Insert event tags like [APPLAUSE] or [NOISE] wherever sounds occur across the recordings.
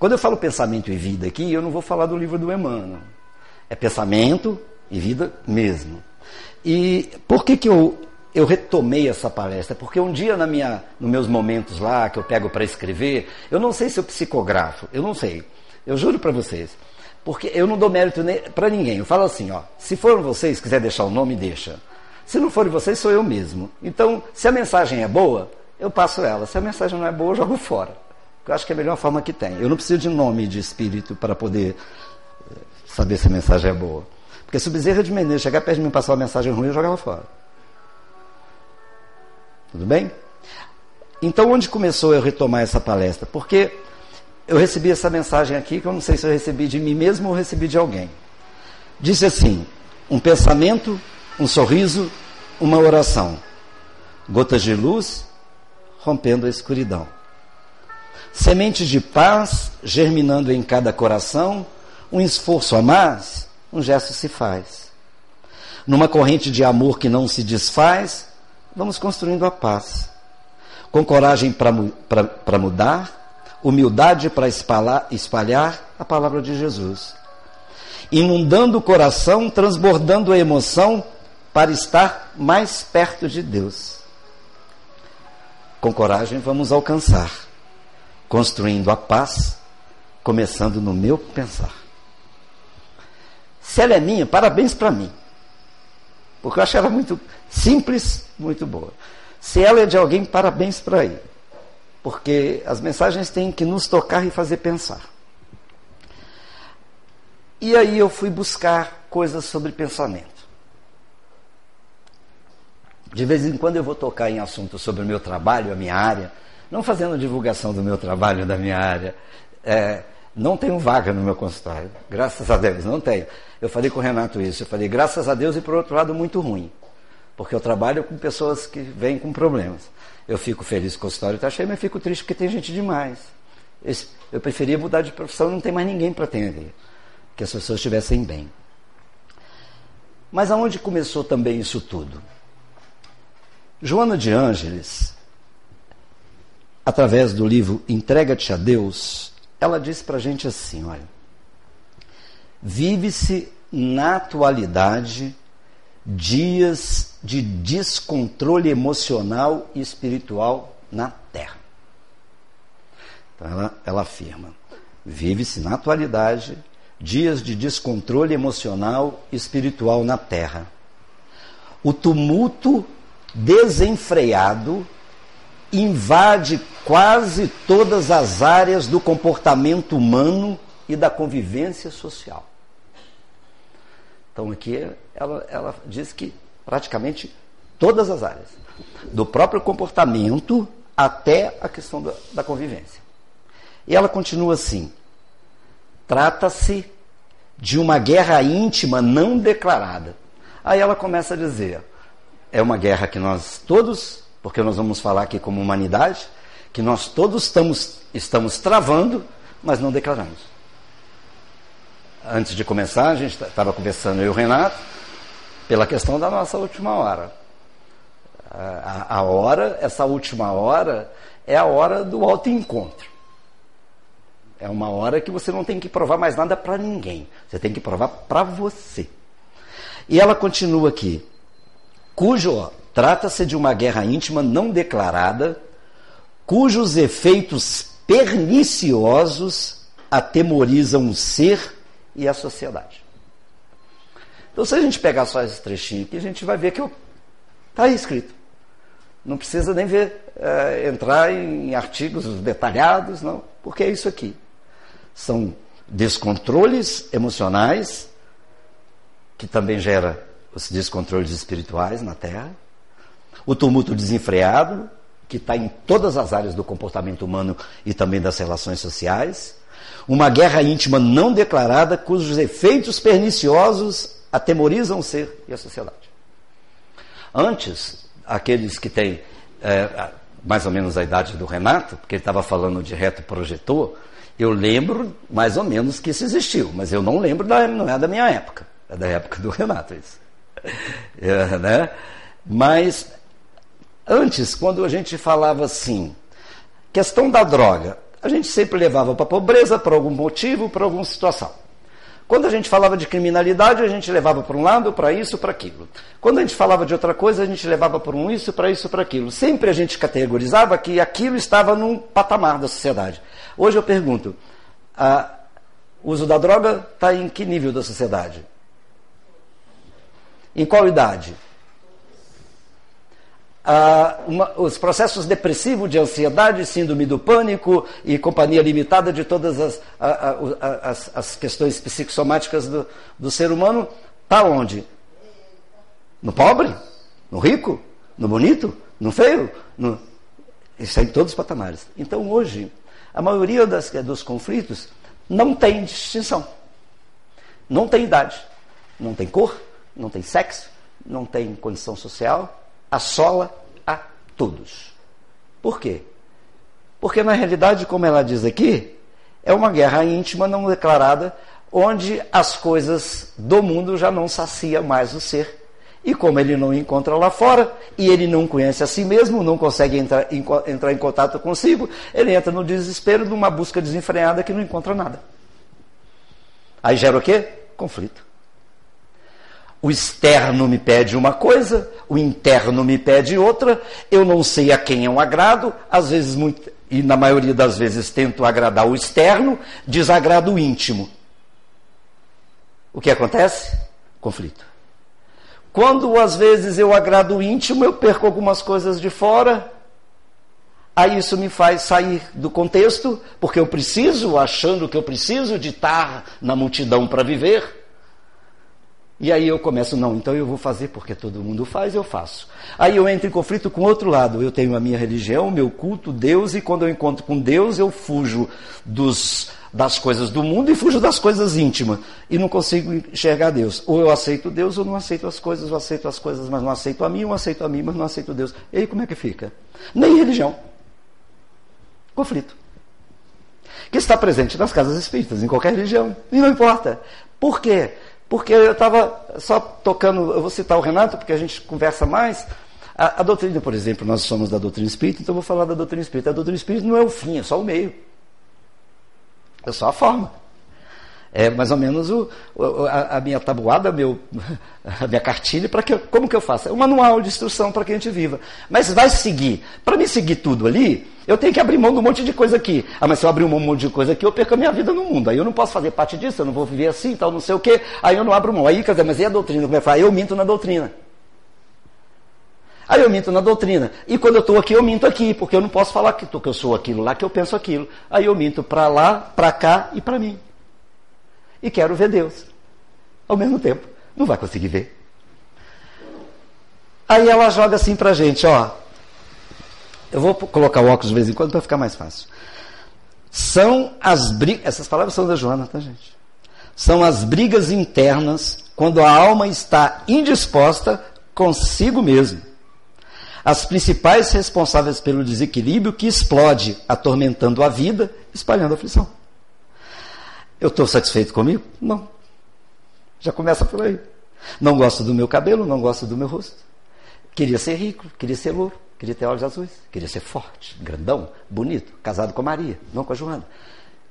Quando eu falo pensamento e vida aqui, eu não vou falar do livro do Emmanuel. É pensamento e vida mesmo. E por que, que eu, eu retomei essa palestra? Porque um dia na minha, nos meus momentos lá, que eu pego para escrever, eu não sei se eu psicografo, eu não sei. Eu juro para vocês. Porque eu não dou mérito para ninguém. Eu falo assim, ó, se foram vocês, quiser deixar o nome, deixa. Se não forem vocês, sou eu mesmo. Então, se a mensagem é boa, eu passo ela. Se a mensagem não é boa, eu jogo fora. Eu acho que é a melhor forma que tem. Eu não preciso de nome de espírito para poder eh, saber se a mensagem é boa. Porque se o Bezerra de Menezes chegar perto de mim e passar uma mensagem ruim, eu jogava fora. Tudo bem? Então, onde começou eu retomar essa palestra? Porque eu recebi essa mensagem aqui, que eu não sei se eu recebi de mim mesmo ou recebi de alguém. Disse assim: um pensamento, um sorriso, uma oração. Gotas de luz rompendo a escuridão. Sementes de paz germinando em cada coração, um esforço a mais, um gesto se faz. Numa corrente de amor que não se desfaz, vamos construindo a paz. Com coragem para mudar, humildade para espalhar, espalhar a palavra de Jesus. Inundando o coração, transbordando a emoção para estar mais perto de Deus. Com coragem vamos alcançar, construindo a paz, começando no meu pensar. Se ela é minha, parabéns para mim. Porque eu acho ela muito simples, muito boa. Se ela é de alguém, parabéns para ele. Porque as mensagens têm que nos tocar e fazer pensar. E aí eu fui buscar coisas sobre pensamento. De vez em quando eu vou tocar em assuntos sobre o meu trabalho, a minha área, não fazendo divulgação do meu trabalho, da minha área. É, não tenho vaga no meu consultório, graças a Deus, não tenho. Eu falei com o Renato isso, eu falei, graças a Deus, e por outro lado, muito ruim. Porque eu trabalho com pessoas que vêm com problemas. Eu fico feliz que o consultório está cheio, mas fico triste porque tem gente demais. Eu preferia mudar de profissão, não tem mais ninguém para atender. Que as pessoas estivessem bem. Mas aonde começou também isso tudo? Joana de Ângeles, através do livro Entrega-te a Deus, ela diz para a gente assim: olha, vive-se na atualidade dias de descontrole emocional e espiritual na Terra. Então ela, ela afirma: vive-se na atualidade dias de descontrole emocional e espiritual na Terra. O tumulto desenfreado invade quase todas as áreas do comportamento humano e da convivência social. Então aqui ela, ela diz que praticamente todas as áreas, do próprio comportamento até a questão da, da convivência. E ela continua assim: trata-se de uma guerra íntima não declarada. Aí ela começa a dizer: é uma guerra que nós todos, porque nós vamos falar aqui como humanidade, que nós todos estamos, estamos travando, mas não declaramos. Antes de começar, a gente estava conversando eu e o Renato, pela questão da nossa última hora. A, a hora, essa última hora, é a hora do autoencontro. É uma hora que você não tem que provar mais nada para ninguém. Você tem que provar para você. E ela continua aqui cujo trata-se de uma guerra íntima não declarada, cujos efeitos perniciosos atemorizam o ser e a sociedade. Então, se a gente pegar só esse trechinho aqui, a gente vai ver que está aí escrito. Não precisa nem ver, é, entrar em artigos detalhados, não, porque é isso aqui. São descontroles emocionais, que também gera os descontroles espirituais na Terra, o tumulto desenfreado, que está em todas as áreas do comportamento humano e também das relações sociais, uma guerra íntima não declarada, cujos efeitos perniciosos atemorizam o ser e a sociedade. Antes, aqueles que têm é, mais ou menos a idade do Renato, porque ele estava falando de reto projetor, eu lembro mais ou menos que isso existiu, mas eu não lembro, da, não é da minha época, é da época do Renato isso. [LAUGHS] é, né? Mas antes, quando a gente falava assim, questão da droga, a gente sempre levava para a pobreza por algum motivo, por alguma situação. Quando a gente falava de criminalidade, a gente levava para um lado, para isso, para aquilo. Quando a gente falava de outra coisa, a gente levava para um isso, para isso, para aquilo. Sempre a gente categorizava que aquilo estava num patamar da sociedade. Hoje eu pergunto, o uso da droga está em que nível da sociedade? Em qual idade? Ah, uma, os processos depressivos de ansiedade, síndrome do pânico e companhia limitada de todas as, a, a, as, as questões psicossomáticas do, do ser humano, está onde? No pobre? No rico? No bonito? No feio? No... Está em todos os patamares. Então hoje, a maioria das, dos conflitos não tem distinção. Não tem idade, não tem cor, não tem sexo, não tem condição social, assola a todos. Por quê? Porque na realidade, como ela diz aqui, é uma guerra íntima não declarada, onde as coisas do mundo já não saciam mais o ser. E como ele não encontra lá fora, e ele não conhece a si mesmo, não consegue entrar em, entrar em contato consigo, ele entra no desespero de uma busca desenfreada que não encontra nada. Aí gera o quê? Conflito. O externo me pede uma coisa, o interno me pede outra, eu não sei a quem é um agrado, às vezes, muito, e na maioria das vezes tento agradar o externo, desagrado o íntimo. O que acontece? Conflito. Quando às vezes eu agrado o íntimo, eu perco algumas coisas de fora, aí isso me faz sair do contexto, porque eu preciso, achando que eu preciso de estar na multidão para viver. E aí eu começo, não, então eu vou fazer porque todo mundo faz, eu faço. Aí eu entro em conflito com outro lado. Eu tenho a minha religião, meu culto, Deus, e quando eu encontro com Deus, eu fujo dos, das coisas do mundo e fujo das coisas íntimas. E não consigo enxergar Deus. Ou eu aceito Deus ou não aceito as coisas, ou aceito as coisas, mas não aceito a mim, ou aceito a mim, mas não aceito Deus. E aí como é que fica? Nem religião. Conflito. Que está presente nas casas espíritas, em qualquer religião. E não importa. Por quê? Porque eu estava só tocando, eu vou citar o Renato, porque a gente conversa mais. A, a, doutrina, por exemplo, nós somos da doutrina espírita, então eu vou falar da doutrina espírita. A doutrina espírita não é o fim, é só o meio. É só a forma. É mais ou menos o, a, a, minha tabuada, meu, [LAUGHS] a minha cartilha, para que como que eu faço? É um manual de instrução para que a gente viva. Mas vai seguir. Para me seguir tudo ali, eu tenho que abrir mão de um monte de coisa aqui. Ah, mas se eu abrir um monte de coisa aqui, eu perco a minha vida no mundo. Aí eu não posso fazer parte disso, eu não vou viver assim, tal, não sei o quê. Aí eu não abro mão. Aí, quer dizer, mas e a doutrina? Como é que faz? Eu minto na doutrina. Aí eu minto na doutrina. E quando eu estou aqui, eu minto aqui, porque eu não posso falar que, que eu sou aquilo lá, que eu penso aquilo. Aí eu minto para lá, para cá e para mim e quero ver Deus. Ao mesmo tempo, não vai conseguir ver. Aí ela joga assim pra gente, ó. Eu vou colocar o óculos de vez em quando para ficar mais fácil. São as brigas, essas palavras são da Joana, tá, gente? São as brigas internas quando a alma está indisposta consigo mesmo. As principais responsáveis pelo desequilíbrio que explode, atormentando a vida, espalhando a aflição. Eu estou satisfeito comigo? Não. Já começa por aí. Não gosto do meu cabelo, não gosto do meu rosto. Queria ser rico, queria ser louro, queria ter olhos azuis, queria ser forte, grandão, bonito, casado com a Maria, não com a Joana.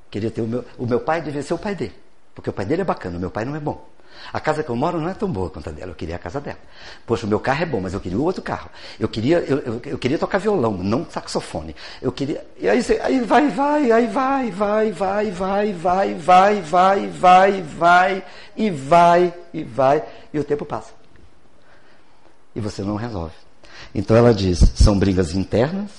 Queria ter o meu, o meu pai devia ser o pai dele, porque o pai dele é bacana, o meu pai não é bom. A casa que eu moro não é tão boa quanto a dela, eu queria a casa dela. Poxa, o meu carro é bom, mas eu queria o outro carro. Eu queria, eu, eu, eu queria tocar violão, não saxofone. Eu queria. E aí, aí vai, vai, aí vai, vai, vai, vai, vai, vai, vai, vai, vai, e vai, e vai, e o tempo passa. E você não resolve. Então ela diz: são brigas internas,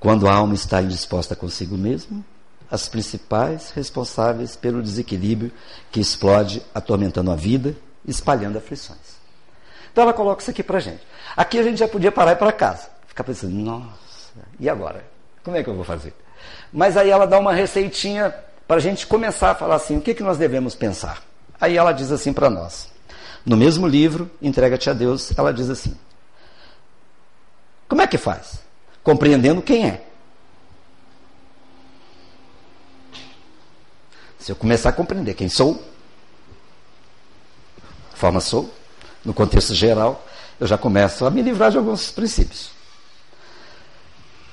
quando a alma está indisposta consigo mesma as principais responsáveis pelo desequilíbrio que explode atormentando a vida, espalhando aflições. Então ela coloca isso aqui para gente. Aqui a gente já podia parar e ir para casa. Ficar pensando, nossa, e agora? Como é que eu vou fazer? Mas aí ela dá uma receitinha para a gente começar a falar assim, o que, que nós devemos pensar? Aí ela diz assim para nós. No mesmo livro, Entrega-te a Deus, ela diz assim: Como é que faz? Compreendendo quem é. Se eu começar a compreender quem sou, forma sou, no contexto geral, eu já começo a me livrar de alguns princípios.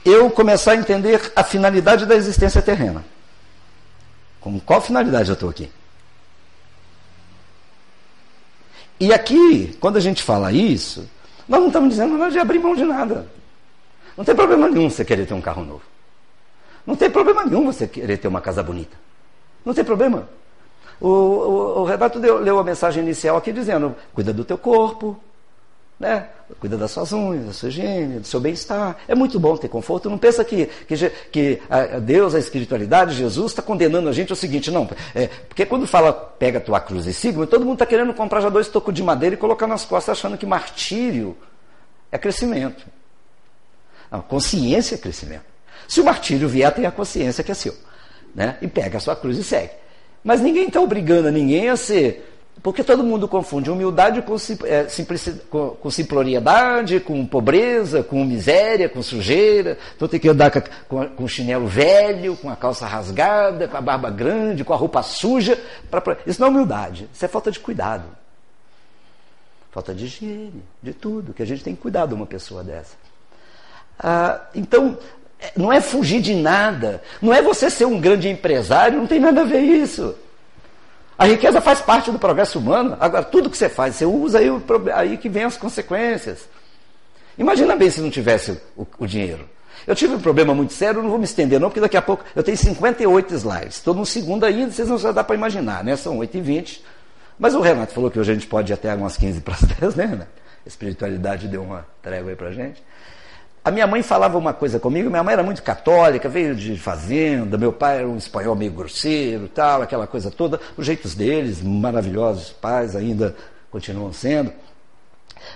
eu começar a entender a finalidade da existência terrena. Com qual finalidade eu estou aqui? E aqui, quando a gente fala isso, nós não estamos dizendo nada de abrir mão de nada. Não tem problema nenhum você querer ter um carro novo. Não tem problema nenhum você querer ter uma casa bonita. Não tem problema. O, o, o Renato deu, leu a mensagem inicial aqui dizendo: cuida do teu corpo, né? Cuida das suas unhas, da sua higiene, do seu bem-estar. É muito bom ter conforto. Não pensa que, que, que a Deus, a espiritualidade, Jesus está condenando a gente ao seguinte, não. É, porque quando fala pega tua cruz e siga, todo mundo está querendo comprar já dois tocos de madeira e colocar nas costas achando que martírio é crescimento. Não, consciência é crescimento. Se o martírio vier, tem a consciência que é seu. Né? E pega a sua cruz e segue. Mas ninguém está obrigando a ninguém a ser porque todo mundo confunde humildade com, é, com, com simploriedade, com pobreza, com miséria, com sujeira. Então tem que andar com, com, chinelo velho, com a calça rasgada, com a barba grande, com a roupa suja. Pra, pra... Isso não é humildade, isso é falta de cuidado. Falta de higiene, de tudo, que a gente tem que cuidar de uma pessoa dessa. Ah, então, não é fugir de nada, não é você ser um grande empresário, não tem nada a ver isso. A riqueza faz parte do progresso humano. Agora, tudo que você faz, você usa aí, aí que vem as consequências. Imagina bem se não tivesse o, o dinheiro. Eu tive um problema muito sério, não vou me estender não, porque daqui a pouco eu tenho 58 slides. Estou no segundo ainda, vocês não já dá para imaginar, né? São 8 e 20. Mas o Renato falou que hoje a gente pode ir até umas 15 para as [LAUGHS] 10, né, Renato? A espiritualidade deu uma trégua aí para gente. A minha mãe falava uma coisa comigo, minha mãe era muito católica, veio de fazenda, meu pai era um espanhol meio grosseiro, tal, aquela coisa toda, os jeitos deles, maravilhosos pais ainda continuam sendo.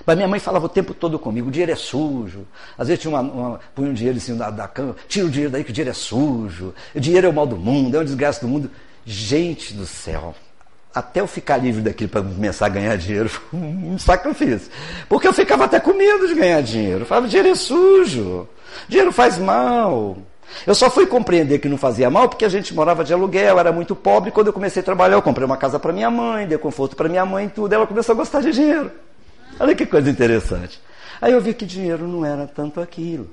Mas minha mãe falava o tempo todo comigo, o dinheiro é sujo. Às vezes tinha uma, uma punha um dinheiro assim da, da cama, tira o dinheiro daí que o dinheiro é sujo. O dinheiro é o mal do mundo, é o desgraça do mundo. Gente do céu, até eu ficar livre daquilo para começar a ganhar dinheiro, foi um sacrifício. Porque eu ficava até com medo de ganhar dinheiro. Eu falava, dinheiro é sujo, dinheiro faz mal. Eu só fui compreender que não fazia mal porque a gente morava de aluguel, era muito pobre. Quando eu comecei a trabalhar, eu comprei uma casa para minha mãe, dei conforto para minha mãe e tudo. Ela começou a gostar de dinheiro. Olha que coisa interessante. Aí eu vi que dinheiro não era tanto aquilo.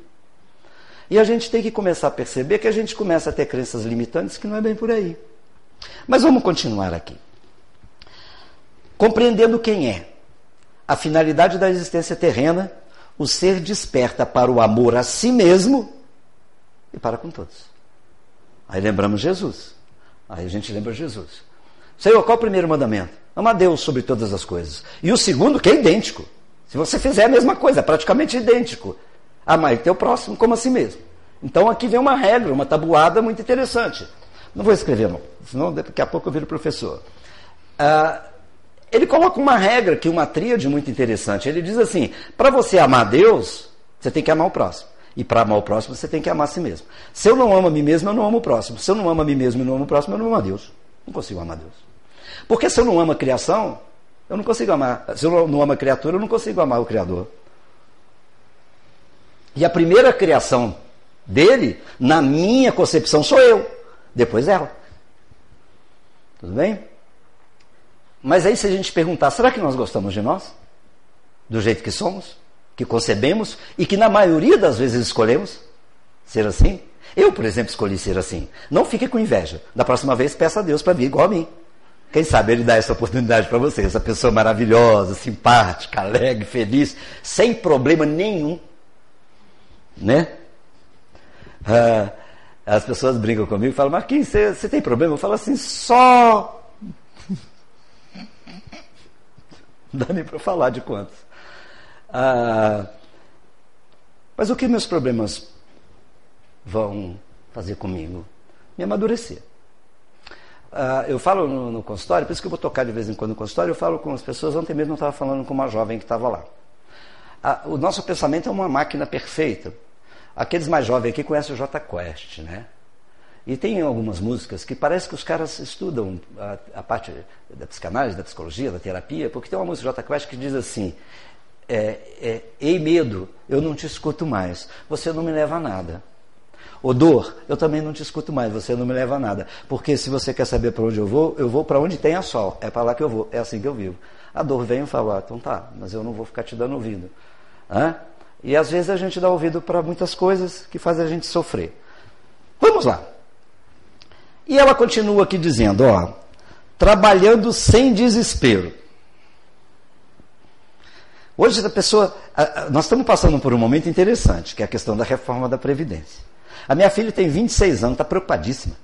E a gente tem que começar a perceber que a gente começa a ter crenças limitantes que não é bem por aí. Mas vamos continuar aqui. Compreendendo quem é, a finalidade da existência terrena, o ser desperta para o amor a si mesmo e para com todos. Aí lembramos Jesus. Aí a gente lembra Jesus. Senhor, qual é o primeiro mandamento? Ama Deus sobre todas as coisas. E o segundo, que é idêntico. Se você fizer a mesma coisa, é praticamente idêntico. Amar o teu próximo como a si mesmo. Então aqui vem uma regra, uma tabuada muito interessante. Não vou escrever, não, senão daqui a pouco eu viro professor. Ah, ele coloca uma regra que uma tríade muito interessante. Ele diz assim: para você amar Deus, você tem que amar o próximo. E para amar o próximo, você tem que amar a si mesmo. Se eu não amo a mim mesmo, eu não amo o próximo. Se eu não amo a mim mesmo e não amo o próximo, eu não amo a Deus. Não consigo amar Deus. Porque se eu não amo a criação, eu não consigo amar. Se eu não amo a criatura, eu não consigo amar o Criador. E a primeira criação dele, na minha concepção, sou eu. Depois ela. Tudo bem? Mas aí, se a gente perguntar, será que nós gostamos de nós? Do jeito que somos? Que concebemos? E que na maioria das vezes escolhemos ser assim? Eu, por exemplo, escolhi ser assim. Não fique com inveja. Da próxima vez, peça a Deus para vir igual a mim. Quem sabe ele dá essa oportunidade para você. Essa pessoa maravilhosa, simpática, alegre, feliz, sem problema nenhum. Né? Ah, as pessoas brincam comigo e falam, Marquinhos, você, você tem problema? Eu falo assim, só Não dá nem para falar de quantos. Ah, mas o que meus problemas vão fazer comigo? Me amadurecer. Ah, eu falo no, no, consultório, por isso que eu vou tocar de vez em quando no consultório, eu falo com as pessoas, ontem mesmo eu estava falando com uma jovem que estava lá. Ah, o nosso pensamento é uma máquina perfeita. Aqueles mais jovens aqui conhecem o J Quest, né? E tem algumas músicas que parece que os caras estudam a, a parte da psicanálise, da psicologia, da terapia, porque tem uma música J Quest que diz assim: é, é, Ei medo, eu não te escuto mais, você não me leva a nada. O dor, eu também não te escuto mais, você não me leva a nada. Porque se você quer saber para onde eu vou, eu vou para onde tem a sol, é para lá que eu vou, é assim que eu vivo. A dor vem e fala, ah, então tá, mas eu não vou ficar te dando ouvido. Hã? E às vezes a gente dá ouvido para muitas coisas que fazem a gente sofrer. Vamos lá. E ela continua aqui dizendo, ó, trabalhando sem desespero. Hoje a pessoa, nós estamos passando por um momento interessante, que é a questão da reforma da previdência. A minha filha tem 26 anos, está preocupadíssima.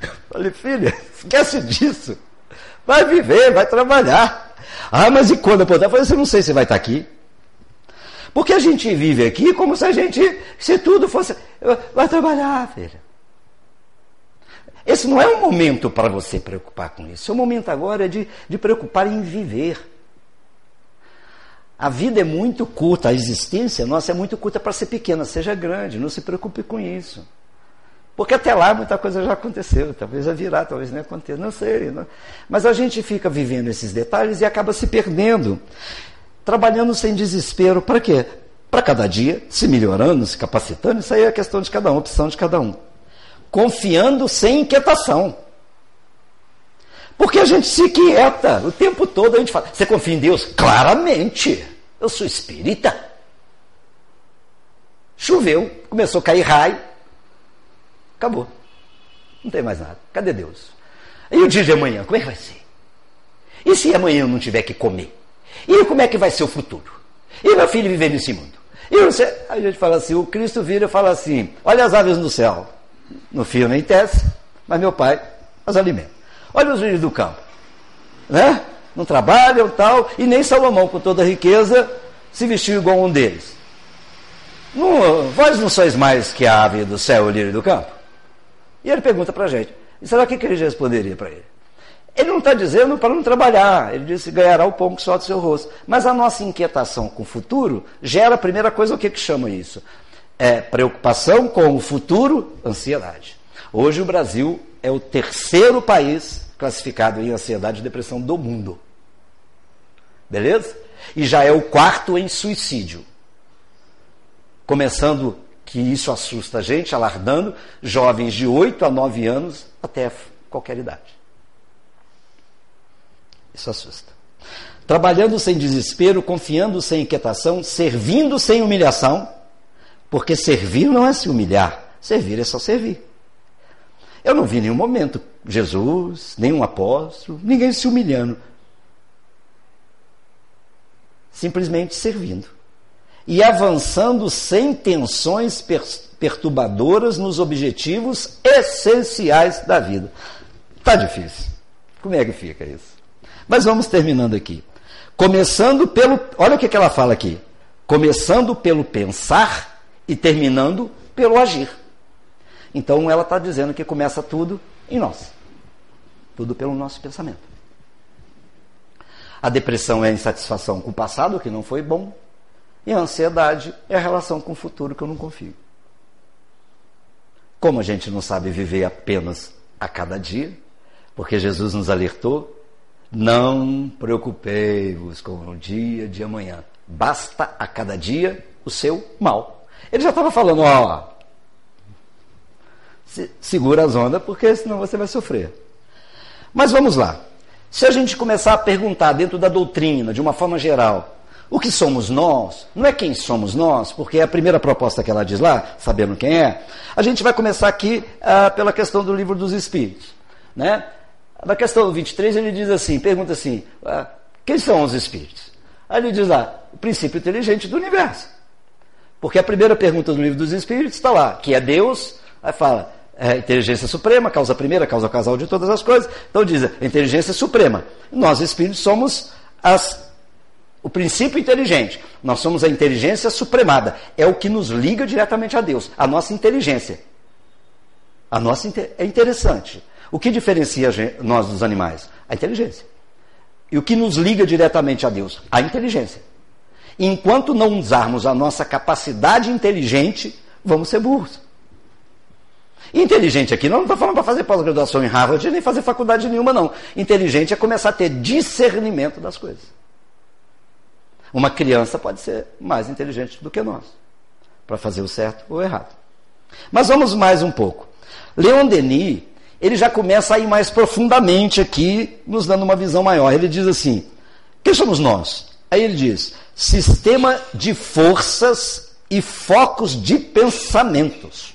[LAUGHS] Falei, filha, esquece disso. Vai viver, vai trabalhar. Ah, mas e quando eu poder? Eu falei, você não sei se vai estar aqui. Porque a gente vive aqui como se a gente, se tudo fosse. Vai trabalhar, filha. Esse não é um momento para você preocupar com isso. O momento agora é de, de preocupar em viver. A vida é muito curta, a existência nossa é muito curta para ser pequena, seja grande, não se preocupe com isso. Porque até lá muita coisa já aconteceu, talvez vai virar, talvez não aconteça, não sei. Não. Mas a gente fica vivendo esses detalhes e acaba se perdendo, trabalhando sem desespero, para quê? Para cada dia se melhorando, se capacitando, isso aí é questão de cada um, opção de cada um. Confiando sem inquietação. Porque a gente se inquieta o tempo todo, a gente fala, você confia em Deus? Claramente, eu sou espírita. Choveu, começou a cair raio, Acabou. Não tem mais nada. Cadê Deus? E o dia de amanhã, como é que vai ser? E se amanhã eu não tiver que comer? E como é que vai ser o futuro? E meu filho viver nesse mundo? E você... A gente fala assim, o Cristo vira e fala assim, olha as aves no céu. No fio nem tece, mas meu pai as alimenta. Olha os filhos do campo. Né? Não trabalham tal, e nem Salomão, com toda a riqueza, se vestiu igual um deles. Não, vós não sois mais que a ave do céu, o lírio do campo? E ele pergunta para a gente: e será que, que ele responderia para ele? Ele não está dizendo para não trabalhar, ele disse ganhará o pão que só do seu rosto. Mas a nossa inquietação com o futuro gera a primeira coisa, o que, que chama isso? É preocupação com o futuro, ansiedade. Hoje o Brasil é o terceiro país classificado em ansiedade e depressão do mundo. Beleza? E já é o quarto em suicídio. Começando que isso assusta a gente, alargando jovens de 8 a 9 anos até qualquer idade. Isso assusta. Trabalhando sem desespero, confiando sem inquietação, servindo sem humilhação, porque servir não é se humilhar, servir é só servir. Eu não vi nenhum momento Jesus, nenhum apóstolo, ninguém se humilhando. Simplesmente servindo e avançando sem tensões perturbadoras nos objetivos essenciais da vida. Tá difícil. Como é que fica isso? Mas vamos terminando aqui. Começando pelo. Olha o que, que ela fala aqui. Começando pelo pensar e terminando pelo agir. Então ela está dizendo que começa tudo em nós. Tudo pelo nosso pensamento. A depressão é a insatisfação com o passado, que não foi bom. E a ansiedade é a relação com o futuro que eu não confio. Como a gente não sabe viver apenas a cada dia, porque Jesus nos alertou, não preocupei-vos com o dia de amanhã. Basta a cada dia o seu mal. Ele já estava falando, ó, segura as ondas, porque senão você vai sofrer. Mas vamos lá. Se a gente começar a perguntar dentro da doutrina, de uma forma geral, o que somos nós, não é quem somos nós, porque é a primeira proposta que ela diz lá, sabendo quem é. A gente vai começar aqui ah, pela questão do livro dos Espíritos. Né? Na questão 23, ele diz assim: pergunta assim, ah, quem são os Espíritos? Aí ele diz lá, o princípio inteligente do universo. Porque a primeira pergunta do livro dos Espíritos está lá, que é Deus, aí fala, é, inteligência suprema, causa primeira, causa casal de todas as coisas. Então diz, inteligência suprema. Nós, espíritos, somos as o princípio inteligente. Nós somos a inteligência supremada. É o que nos liga diretamente a Deus, a nossa inteligência. A nossa é interessante. O que diferencia nós dos animais? A inteligência. E o que nos liga diretamente a Deus? A inteligência. Enquanto não usarmos a nossa capacidade inteligente, vamos ser burros. Inteligente aqui, não estou falando para fazer pós-graduação em Harvard nem fazer faculdade nenhuma, não. Inteligente é começar a ter discernimento das coisas. Uma criança pode ser mais inteligente do que nós, para fazer o certo ou o errado. Mas vamos mais um pouco. Leon Denis, ele já começa a ir mais profundamente aqui, nos dando uma visão maior. Ele diz assim: quem somos nós? Aí ele diz: sistema de forças e focos de pensamentos.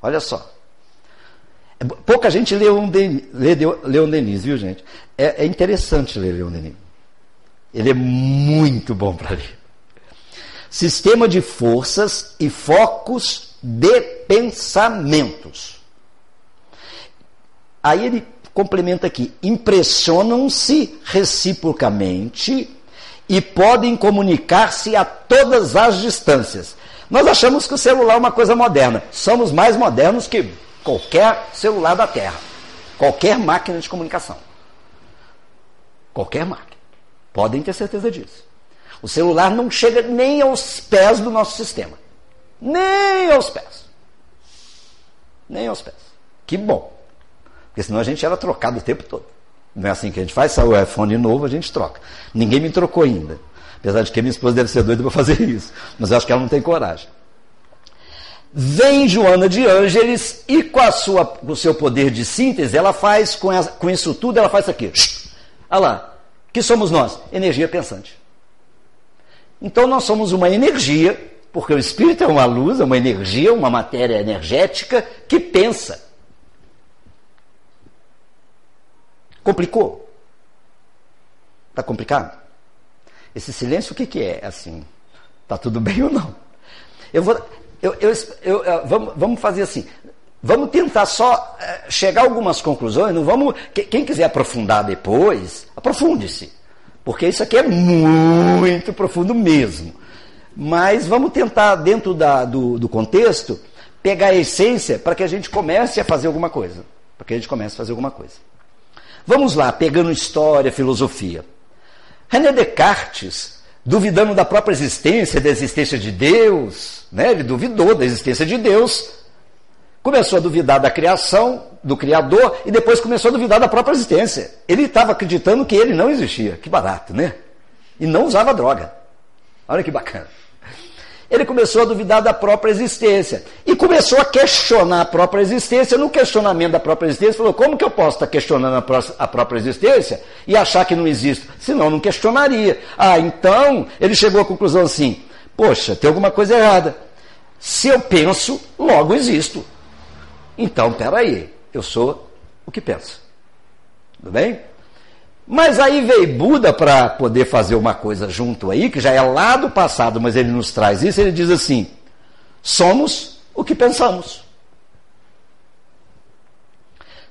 Olha só. Pouca gente lê, um Leon Denis, viu, gente? É, é interessante ler Leon Denis. Ele é muito bom para ler. Sistema de forças e focos de pensamentos. Aí ele complementa aqui: impressionam-se reciprocamente e podem comunicar-se a todas as distâncias. Nós achamos que o celular é uma coisa moderna. Somos mais modernos que qualquer celular da Terra, qualquer máquina de comunicação. Qualquer máquina. Podem ter certeza disso. O celular não chega nem aos pés do nosso sistema. Nem aos pés. Nem aos pés. Que bom. Porque senão a gente era trocado o tempo todo. Não é assim que a gente faz, sai o iPhone novo, a gente troca. Ninguém me trocou ainda. Apesar de que minha esposa deve ser doida para fazer [LAUGHS] isso. Mas eu acho que ela não tem coragem. Vem Joana de Ângeles e com, a sua, com o seu poder de síntese, ela faz, com, com isso tudo, ela faz isso aqui. Olha lá. Que somos nós? Energia pensante. Então nós somos uma energia, porque o espírito é uma luz, é uma energia, uma matéria energética que pensa. Complicou? Está complicado? Esse silêncio o que, que é? Assim, está tudo [LAUGHS] bem ou não? Eu vou, eu, eu, eu, vamos, vamos fazer assim. Vamos tentar só é, chegar a algumas conclusões. Não vamos. Quem quiser aprofundar depois, aprofunde-se, porque isso aqui é muito profundo mesmo. Mas vamos tentar dentro da, do, do contexto pegar a essência para que a gente comece a fazer alguma coisa, para que a gente comece a fazer alguma coisa. Vamos lá, pegando história, filosofia. René Descartes, duvidando da própria existência, da existência de Deus, né? ele duvidou da existência de Deus, começou a duvidar da criação, do Criador, e depois começou a duvidar da própria existência. Ele estava acreditando que ele não existia. Que barato, né? E não usava droga. Olha que bacana ele começou a duvidar da própria existência. E começou a questionar a própria existência. No questionamento da própria existência, falou: como que eu posso estar questionando a própria existência e achar que não existe? Senão, não questionaria. Ah, então, ele chegou à conclusão assim: poxa, tem alguma coisa errada. Se eu penso, logo existo. Então, peraí, eu sou o que penso. Tudo bem? Mas aí veio Buda para poder fazer uma coisa junto aí, que já é lá do passado, mas ele nos traz isso. Ele diz assim: somos o que pensamos.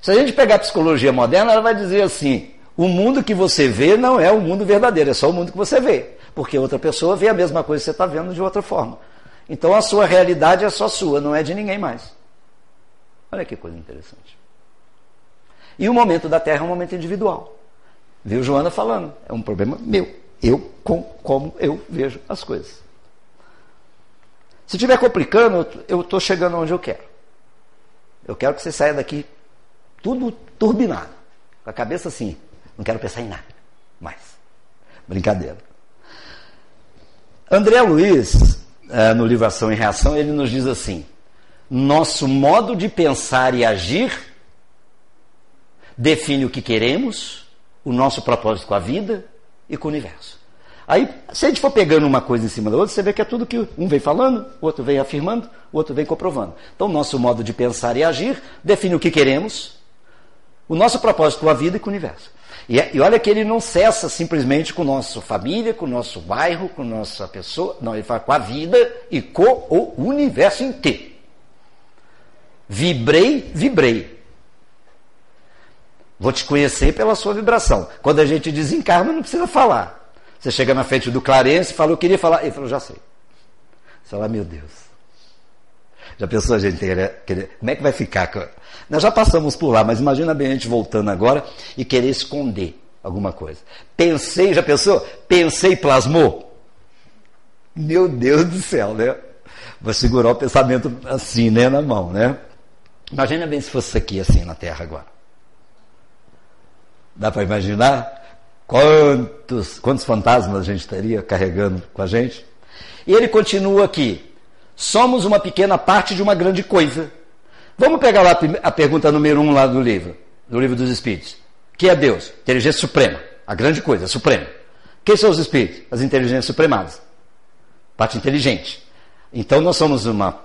Se a gente pegar a psicologia moderna, ela vai dizer assim: o mundo que você vê não é o mundo verdadeiro, é só o mundo que você vê. Porque outra pessoa vê a mesma coisa que você está vendo de outra forma. Então a sua realidade é só sua, não é de ninguém mais. Olha que coisa interessante. E o momento da Terra é um momento individual. Viu Joana falando? É um problema meu. Eu, com, como eu vejo as coisas. Se estiver complicando, eu estou chegando onde eu quero. Eu quero que você saia daqui tudo turbinado. Com a cabeça assim. Não quero pensar em nada mais. Brincadeira. André Luiz, é, no livro Ação e Reação, ele nos diz assim: nosso modo de pensar e agir define o que queremos o nosso propósito com a vida e com o universo. Aí, se a gente for pegando uma coisa em cima da outra, você vê que é tudo que um vem falando, o outro vem afirmando, o outro vem comprovando. Então, nosso modo de pensar e agir define o que queremos, o nosso propósito com a vida e com o universo. E, e olha que ele não cessa simplesmente com nossa família, com o nosso bairro, com nossa pessoa. Não, ele fala com a vida e com o universo inteiro. Vibrei, vibrei. Vou te conhecer pela sua vibração. Quando a gente desencarna, não precisa falar. Você chega na frente do Clarence e fala, eu queria falar. Ele falou, já sei. Você fala, meu Deus. Já pensou a gente querer, querer, como é que vai ficar? Nós já passamos por lá, mas imagina bem a gente voltando agora e querer esconder alguma coisa. Pensei, já pensou? Pensei plasmou. Meu Deus do céu, né? Vou segurar o pensamento assim, né, na mão, né? Imagina bem se fosse aqui assim na Terra agora. Dá para imaginar quantos, quantos fantasmas a gente estaria carregando com a gente? E ele continua aqui: somos uma pequena parte de uma grande coisa. Vamos pegar lá a pergunta número um lá do livro, do livro dos Espíritos. Que é Deus? Inteligência suprema, a grande coisa, suprema. Quem são os espíritos? As inteligências supremadas. Parte inteligente. Então nós somos uma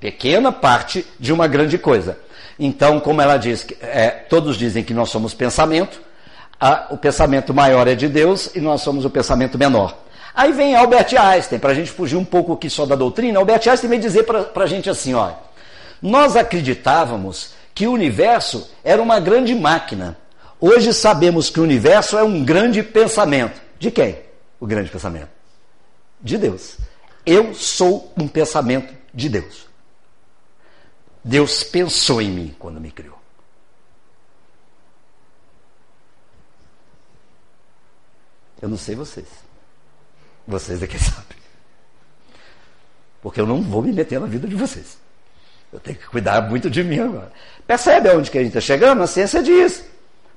pequena parte de uma grande coisa. Então, como ela diz, é, todos dizem que nós somos pensamento, a, o pensamento maior é de Deus e nós somos o pensamento menor. Aí vem Albert Einstein, para a gente fugir um pouco aqui só da doutrina, Albert Einstein vem dizer para a gente assim, ó, nós acreditávamos que o universo era uma grande máquina. Hoje sabemos que o universo é um grande pensamento. De quem? O grande pensamento? De Deus. Eu sou um pensamento de Deus. Deus pensou em mim quando me criou. Eu não sei vocês. Vocês é quem [LAUGHS] sabe. Porque eu não vou me meter na vida de vocês. Eu tenho que cuidar muito de mim agora. Percebe aonde que a gente está chegando? A ciência diz.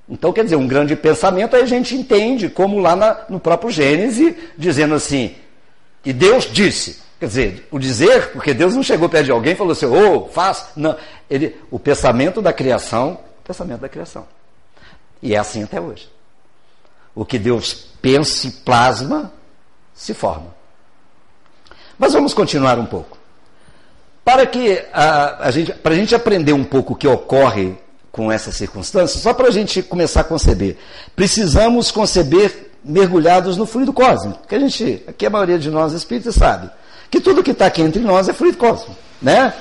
Então, quer dizer, um grande pensamento aí a gente entende, como lá na, no próprio Gênesis, dizendo assim, e Deus disse. Quer dizer, o dizer, porque Deus não chegou perto de alguém e falou assim, ô, oh, faz. Não. Ele, o pensamento da criação, pensamento da criação. E é assim até hoje. O que Deus pensa e plasma, se forma. Mas vamos continuar um pouco. Para que a, a gente, para a gente aprender um pouco o que ocorre com essas circunstâncias, só para a gente começar a conceber, precisamos conceber mergulhados no fluido cósmico, que a gente, aqui a maioria de nós espíritos sabe, que tudo que está aqui entre nós é fluido cósmico, né?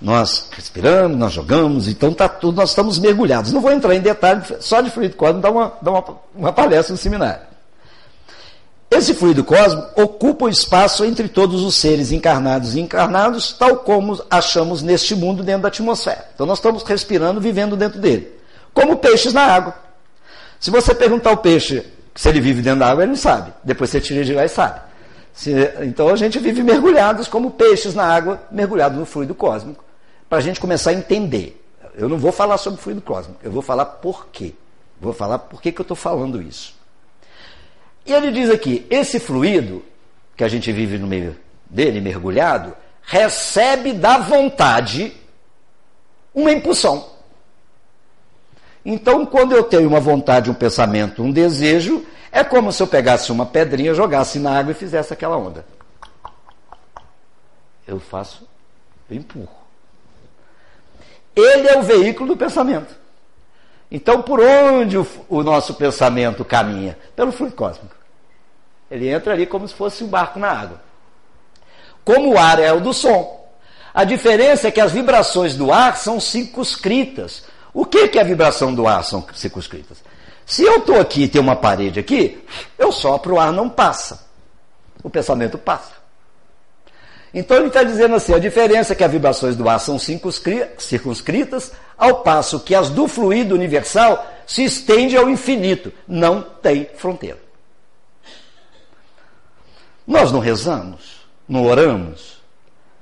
Nós respiramos, nós jogamos, então tá tudo, nós estamos mergulhados. Não vou entrar em detalhe, só de fluido cósmico dá uma, dá uma, uma palestra no seminário. Esse fluido cósmico ocupa o espaço entre todos os seres encarnados e encarnados, tal como achamos neste mundo dentro da atmosfera. Então nós estamos respirando, vivendo dentro dele. Como peixes na água. Se você perguntar ao peixe se ele vive dentro da água, ele não sabe. Depois você tira de lá e sabe. Se, então a gente vive mergulhados como peixes na água, mergulhados no fluido cósmico, para a gente começar a entender. Eu não vou falar sobre fluido cósmico, eu vou falar por quê. Vou falar por que, que eu estou falando isso. E ele diz aqui: esse fluido, que a gente vive no meio dele, mergulhado, recebe da vontade uma impulsão. Então, quando eu tenho uma vontade, um pensamento, um desejo, é como se eu pegasse uma pedrinha, jogasse na água e fizesse aquela onda. Eu faço, eu empurro. Ele é o veículo do pensamento. Então, por onde o, o nosso pensamento caminha? Pelo fluido cósmico. Ele entra ali como se fosse um barco na água. Como o ar é o do som. A diferença é que as vibrações do ar são circunscritas. O que, que é a vibração do ar são circunscritas? Se eu estou aqui e tem uma parede aqui, eu sopro, o ar não passa. O pensamento passa. Então ele está dizendo assim: a diferença é que as vibrações do ar são circunscritas, ao passo que as do fluido universal se estende ao infinito, não tem fronteira. Nós não rezamos, não oramos.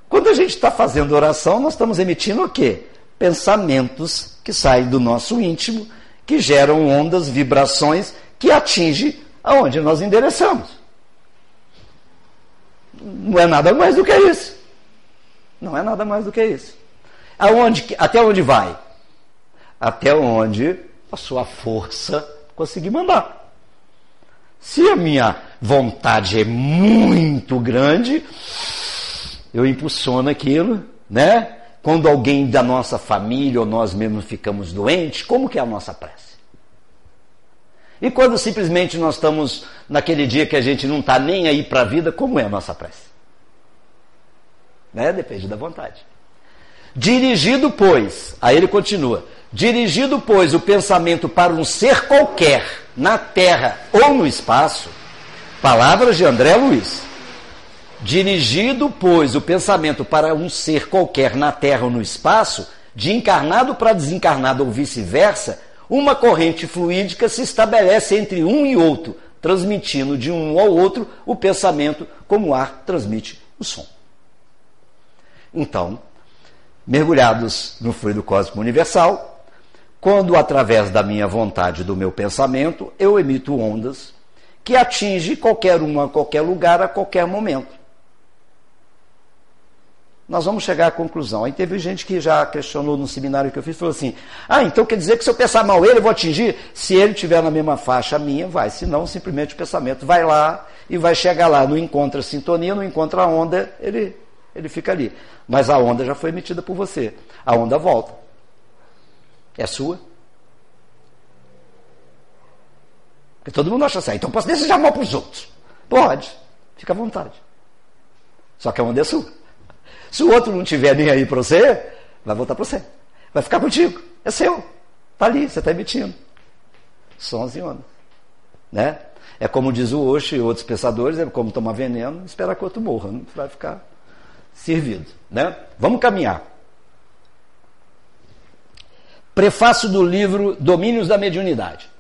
Quando a gente está fazendo oração, nós estamos emitindo o quê? Pensamentos que saem do nosso íntimo que geram ondas, vibrações que atingem aonde nós endereçamos. Não é nada mais do que isso. Não é nada mais do que isso. Aonde, até onde vai? Até onde a sua força conseguir mandar. Se a minha vontade é muito grande, eu impulsiono aquilo, né? Quando alguém da nossa família ou nós mesmos ficamos doentes, como que é a nossa prece? E quando simplesmente nós estamos naquele dia que a gente não está nem aí para a vida, como é a nossa prece? Né? Depende da vontade. Dirigido, pois, aí ele continua: dirigido, pois, o pensamento para um ser qualquer, na terra ou no espaço, palavras de André Luiz. Dirigido, pois, o pensamento para um ser qualquer na Terra ou no espaço, de encarnado para desencarnado ou vice-versa, uma corrente fluídica se estabelece entre um e outro, transmitindo de um ao outro o pensamento como o ar transmite o som. Então, mergulhados no fluido cósmico universal, quando através da minha vontade, do meu pensamento, eu emito ondas que atingem qualquer uma, a qualquer lugar, a qualquer momento. Nós vamos chegar à conclusão. Aí teve gente que já questionou no seminário que eu fiz, falou assim: ah, então quer dizer que se eu pensar mal ele, eu vou atingir? Se ele estiver na mesma faixa minha, vai. Se não, simplesmente o pensamento vai lá e vai chegar lá. Não encontra sintonia, não encontra a onda, ele, ele fica ali. Mas a onda já foi emitida por você. A onda volta. É sua. Porque todo mundo acha assim, então posso desejar mal para os outros. Pode, fica à vontade. Só que a onda é sua. Se o outro não tiver nem aí para você, vai voltar para você. Vai ficar contigo. É seu. Está ali, você está emitindo. Sons e ondas. Né? É como diz o Osho e outros pensadores, é como tomar veneno, esperar que outro morra. Não vai ficar servido. Né? Vamos caminhar. Prefácio do livro Domínios da Mediunidade.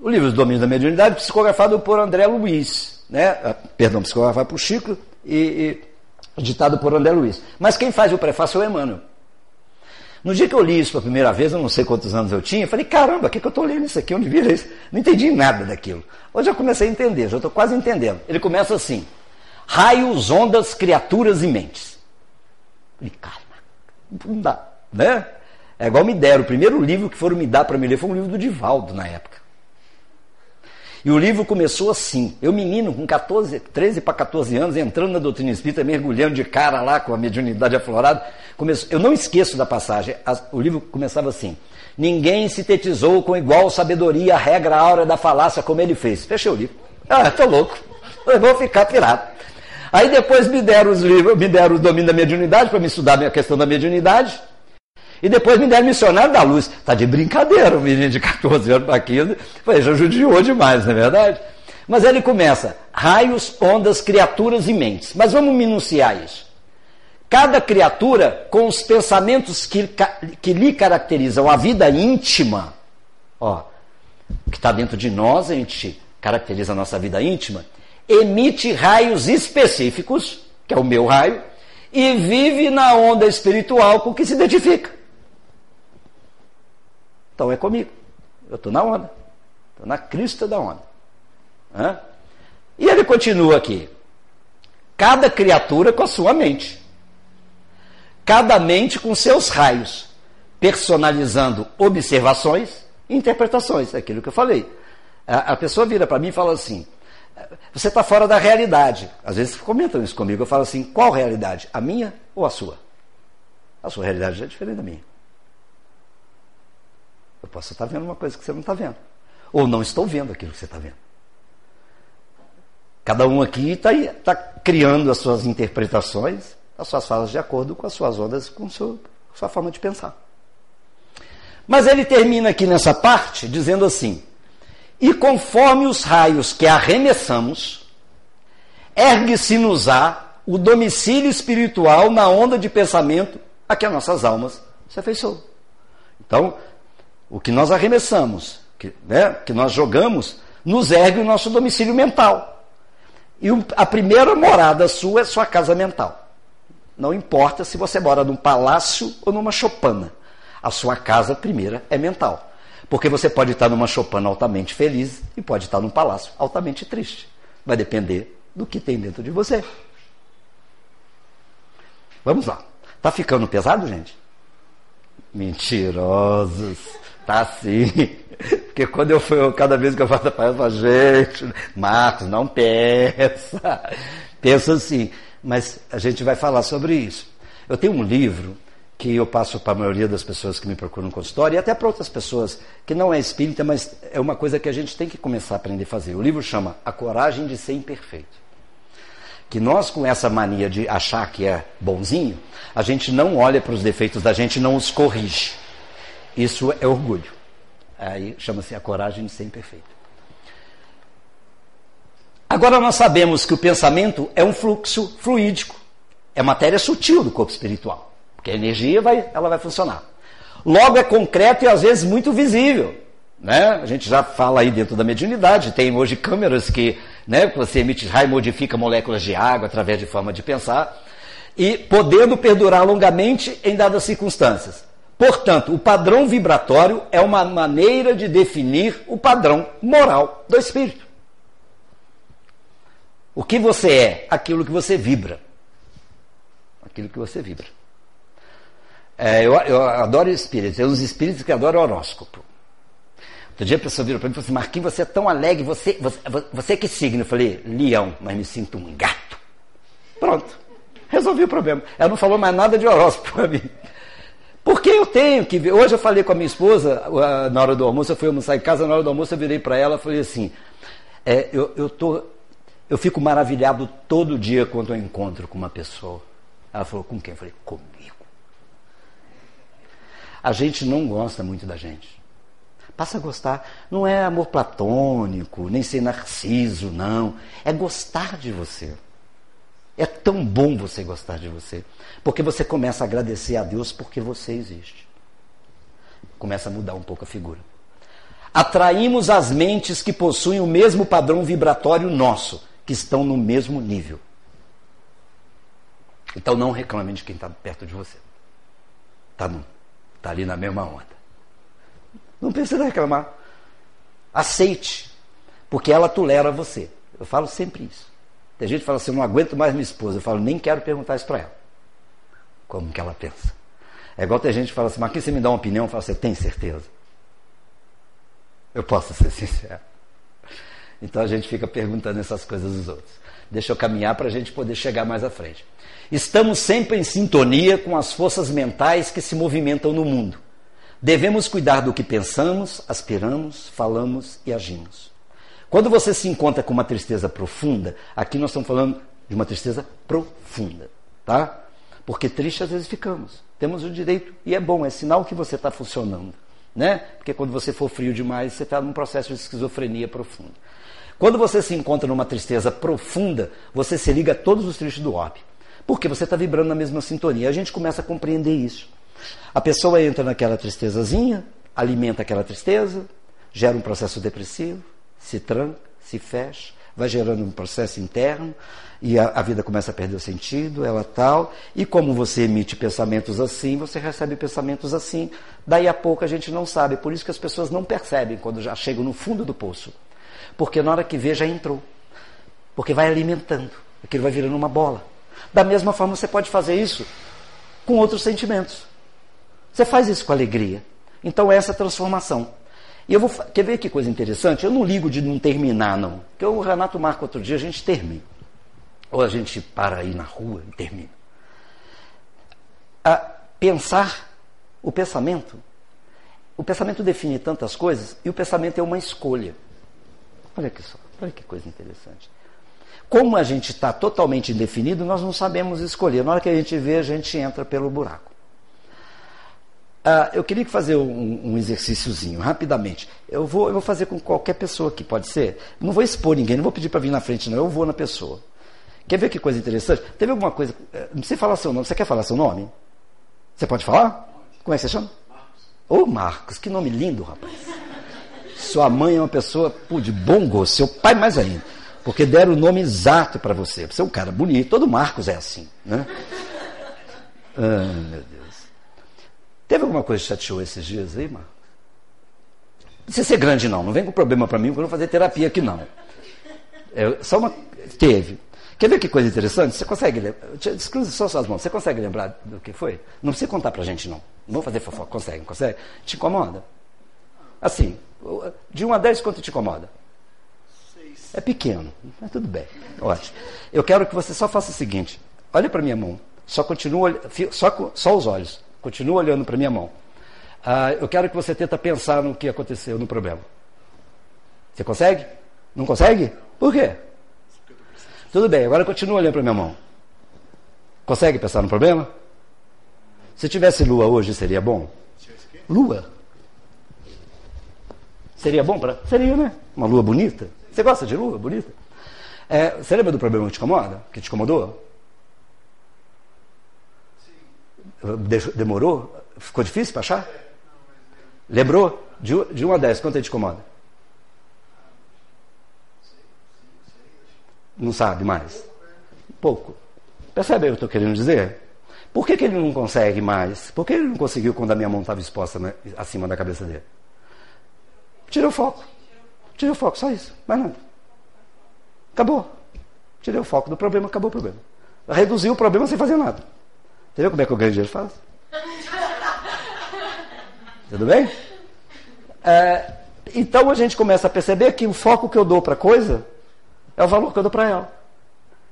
O livro Domínios da Mediunidade, psicografado por André Luiz. Né? Ah, perdão, psicografado por Chico e, e ditado por André Luiz. Mas quem faz o prefácio é o Emmanuel. No dia que eu li isso pela primeira vez, eu não sei quantos anos eu tinha, eu falei, caramba, o que, que eu estou lendo isso aqui? Onde vira isso? Não entendi nada daquilo. Hoje eu comecei a entender, já estou quase entendendo. Ele começa assim: raios, ondas, criaturas e mentes. Eu falei, caramba, não dá, né? É igual me deram. O primeiro livro que foram me dar para me ler foi um livro do Divaldo na época. E o livro começou assim. Eu, menino, com 14, 13 para 14 anos, entrando na doutrina espírita, mergulhando de cara lá com a mediunidade aflorada. Começou, eu não esqueço da passagem. o livro começava assim. Ninguém sintetizou com igual sabedoria a regra áurea da falácia como ele fez. Fechei o livro. Ah, tô louco. Eu vou ficar pirado. Aí depois me deram os livros, me deram o domínio da mediunidade para me estudar a questão da mediunidade. E depois me deram missionário da luz. Tá de brincadeira, um menino de 14 anos para 15. Foi, já judiou demais, não é verdade? Mas ele começa: raios, ondas, criaturas e mentes. Mas vamos minuciar isso. Cada criatura, com os pensamentos que, que lhe caracterizam a vida íntima, ó, que está dentro de nós, a gente caracteriza a nossa vida íntima, emite raios específicos, que é o meu raio, e vive na onda espiritual com que se identifica. Então é comigo. Eu estou na onda. Estou na crista da onda. Hã? E ele continua aqui. Cada criatura com a sua mente. Cada mente com seus raios, personalizando observações e interpretações. É aquilo que eu falei. A, a pessoa vira para mim e fala assim: você está fora da realidade. Às vezes comentam isso comigo. Eu falo assim: qual realidade? A minha ou a sua? A sua realidade é diferente da minha. Posso estar vendo uma coisa que você não está vendo. Ou não estou vendo aquilo que você está vendo. Cada um aqui está tá criando as suas interpretações, as suas falas de acordo com as suas ondas, com a sua forma de pensar. Mas ele termina aqui nessa parte dizendo assim: E conforme os raios que arremessamos, ergue-se-nos-á o domicílio espiritual na onda de pensamento a que as nossas almas se afeiçoam. Então, o que nós arremessamos, que, né, que nós jogamos, nos ergue o nosso domicílio mental. E a primeira morada sua é sua casa mental. Não importa se você mora num palácio ou numa chopana. A sua casa primeira é mental. Porque você pode estar numa chopana altamente feliz e pode estar num palácio altamente triste. Vai depender do que tem dentro de você. Vamos lá. Tá ficando pesado, gente? Mentirosos. Tá sim. Porque quando eu fui, cada vez que eu faço a palestra, eu falo, gente, Marcos, não pensa. Pensa assim. Mas a gente vai falar sobre isso. Eu tenho um livro que eu passo para a maioria das pessoas que me procuram no consultório e até para outras pessoas que não é espírita, mas é uma coisa que a gente tem que começar a aprender a fazer. O livro chama A Coragem de Ser Imperfeito. Que nós, com essa mania de achar que é bonzinho, a gente não olha para os defeitos da gente e não os corrige. Isso é orgulho. Aí chama-se a coragem de ser imperfeito. Agora nós sabemos que o pensamento é um fluxo fluídico, é matéria sutil do corpo espiritual, porque a energia vai, ela vai funcionar. Logo é concreto e às vezes muito visível. Né? A gente já fala aí dentro da mediunidade, tem hoje câmeras que né, você emite raio modifica moléculas de água através de forma de pensar, e podendo perdurar longamente em dadas circunstâncias. Portanto, o padrão vibratório é uma maneira de definir o padrão moral do espírito. O que você é? Aquilo que você vibra. aquilo que você vibra. É, eu, eu, adoro espíritos, tem uns espíritos que adoram horóscopo. Outro dia a pessoa virou para mim e falou assim: Marquinhos, você é tão alegre, você, você, você é que signo? Eu falei: Leão, mas me sinto um gato. Pronto, resolvi o problema. Ela não falou mais nada de horóscopo para mim. Eu tenho que ver. Hoje eu falei com a minha esposa, na hora do almoço, eu fui almoçar em casa, na hora do almoço eu virei para ela e falei assim: é, eu, eu, tô, eu fico maravilhado todo dia quando eu encontro com uma pessoa. Ela falou: com quem? Eu falei: comigo. A gente não gosta muito da gente. Passa a gostar. Não é amor platônico, nem ser narciso, não. É gostar de você. É tão bom você gostar de você, porque você começa a agradecer a Deus porque você existe. Começa a mudar um pouco a figura. Atraímos as mentes que possuem o mesmo padrão vibratório nosso, que estão no mesmo nível. Então não reclame de quem está perto de você. Está tá ali na mesma onda. Não precisa reclamar. Aceite, porque ela tolera você. Eu falo sempre isso. Tem gente que fala assim, não aguento mais minha esposa. Eu falo, nem quero perguntar isso para ela. Como que ela pensa? É igual tem gente que fala assim, mas aqui você me dá uma opinião? Eu falo, você tem certeza? Eu posso ser [LAUGHS] sincero. Então a gente fica perguntando essas coisas dos outros. Deixa eu caminhar para a gente poder chegar mais à frente. Estamos sempre em sintonia com as forças mentais que se movimentam no mundo. Devemos cuidar do que pensamos, aspiramos, falamos e agimos. Quando você se encontra com uma tristeza profunda, aqui nós estamos falando de uma tristeza profunda, tá? Porque triste às vezes ficamos. Temos o direito, e é bom, é sinal que você está funcionando, né? Porque quando você for frio demais, você está num processo de esquizofrenia profunda. Quando você se encontra numa tristeza profunda, você se liga a todos os tristes do orbe. Porque você está vibrando na mesma sintonia. A gente começa a compreender isso. A pessoa entra naquela tristezazinha, alimenta aquela tristeza, gera um processo depressivo, se tranca, se fecha, vai gerando um processo interno e a, a, vida começa a perder o sentido, ela tal. E como você emite pensamentos assim, você recebe pensamentos assim. Daí a pouco a gente não sabe. Por isso que as pessoas não percebem quando já chegam no fundo do poço. Porque na hora que vê, já entrou. Porque vai alimentando. Aquilo vai virando uma bola. Da mesma forma, você pode fazer isso com outros sentimentos. Você faz isso com alegria. Então, essa transformação. E eu vou. Quer ver que coisa interessante? Eu não ligo de não terminar, não. Porque o Renato marca outro dia, a gente termina. Ou a gente para aí na rua e termina. A pensar o pensamento. O pensamento define tantas coisas e o pensamento é uma escolha. Olha que só, olha que coisa interessante. Como a gente está totalmente indefinido, nós não sabemos escolher. Na hora que a gente vê, a gente entra pelo buraco. Ah, eu queria fazer um, um exercíciozinho, rapidamente. Eu vou, eu vou fazer com qualquer pessoa aqui, pode ser? Não vou expor ninguém, não vou pedir para vir na frente, não. Eu vou na pessoa. Quer ver que coisa interessante? Teve alguma coisa. Eh, não sei falar seu nome. Você quer falar seu nome? Você pode falar? Como é que você chama? Marcos. Ô, Marcos, que nome lindo, rapaz. Sua mãe é uma pessoa pô, de bom gosto, seu pai mais ainda. Porque deram o nome exato para você. Você é um cara bonito, todo Marcos é assim. Né? Ah, meu Deus. Teve alguma coisa que chateou esses dias aí, Marcos? Não precisa ser grande, não. Não vem com problema para mim, porque eu não vou fazer terapia aqui, não. É, só uma. Teve. Quer ver que coisa interessante? Você consegue lembrar? Descruze só suas mãos. Você consegue lembrar do que foi? Não precisa contar pra gente, não. Não vou fazer fofoca. Consegue, consegue? Te incomoda? Assim, de 1 a 10, quanto te incomoda? Seis. É pequeno, mas tudo bem. Ótimo. Eu quero que você só faça o seguinte: olha para minha mão. Só continua, só, só os olhos. Continua olhando para minha mão. Ah, eu quero que você tenta pensar no que aconteceu no problema. Você consegue? Não consegue? Por quê? Tudo bem, agora continua olhando para minha mão. Consegue pensar no problema? Se tivesse lua hoje, seria bom? Lua. Seria bom para. Seria, né? Uma lua bonita. Você gosta de lua bonita? É, você lembra do problema que te incomoda? Que te incomodou? Demorou? Ficou difícil para achar? Lembrou? De, de 1 a 10, quanto ele te incomoda? Não sabe mais? Pouco. Percebe o que eu estou querendo dizer? Por que, que ele não consegue mais? Por que ele não conseguiu quando a minha mão estava exposta né, acima da cabeça dele? Tirei o foco. Tirei o foco, só isso. Mais nada. Acabou. Tirei o foco do problema, acabou o problema. Reduziu o problema sem fazer nada. Entendeu como é que o grande dinheiro faz? Tudo bem? É, então a gente começa a perceber que o foco que eu dou para a coisa é o valor que eu dou para ela.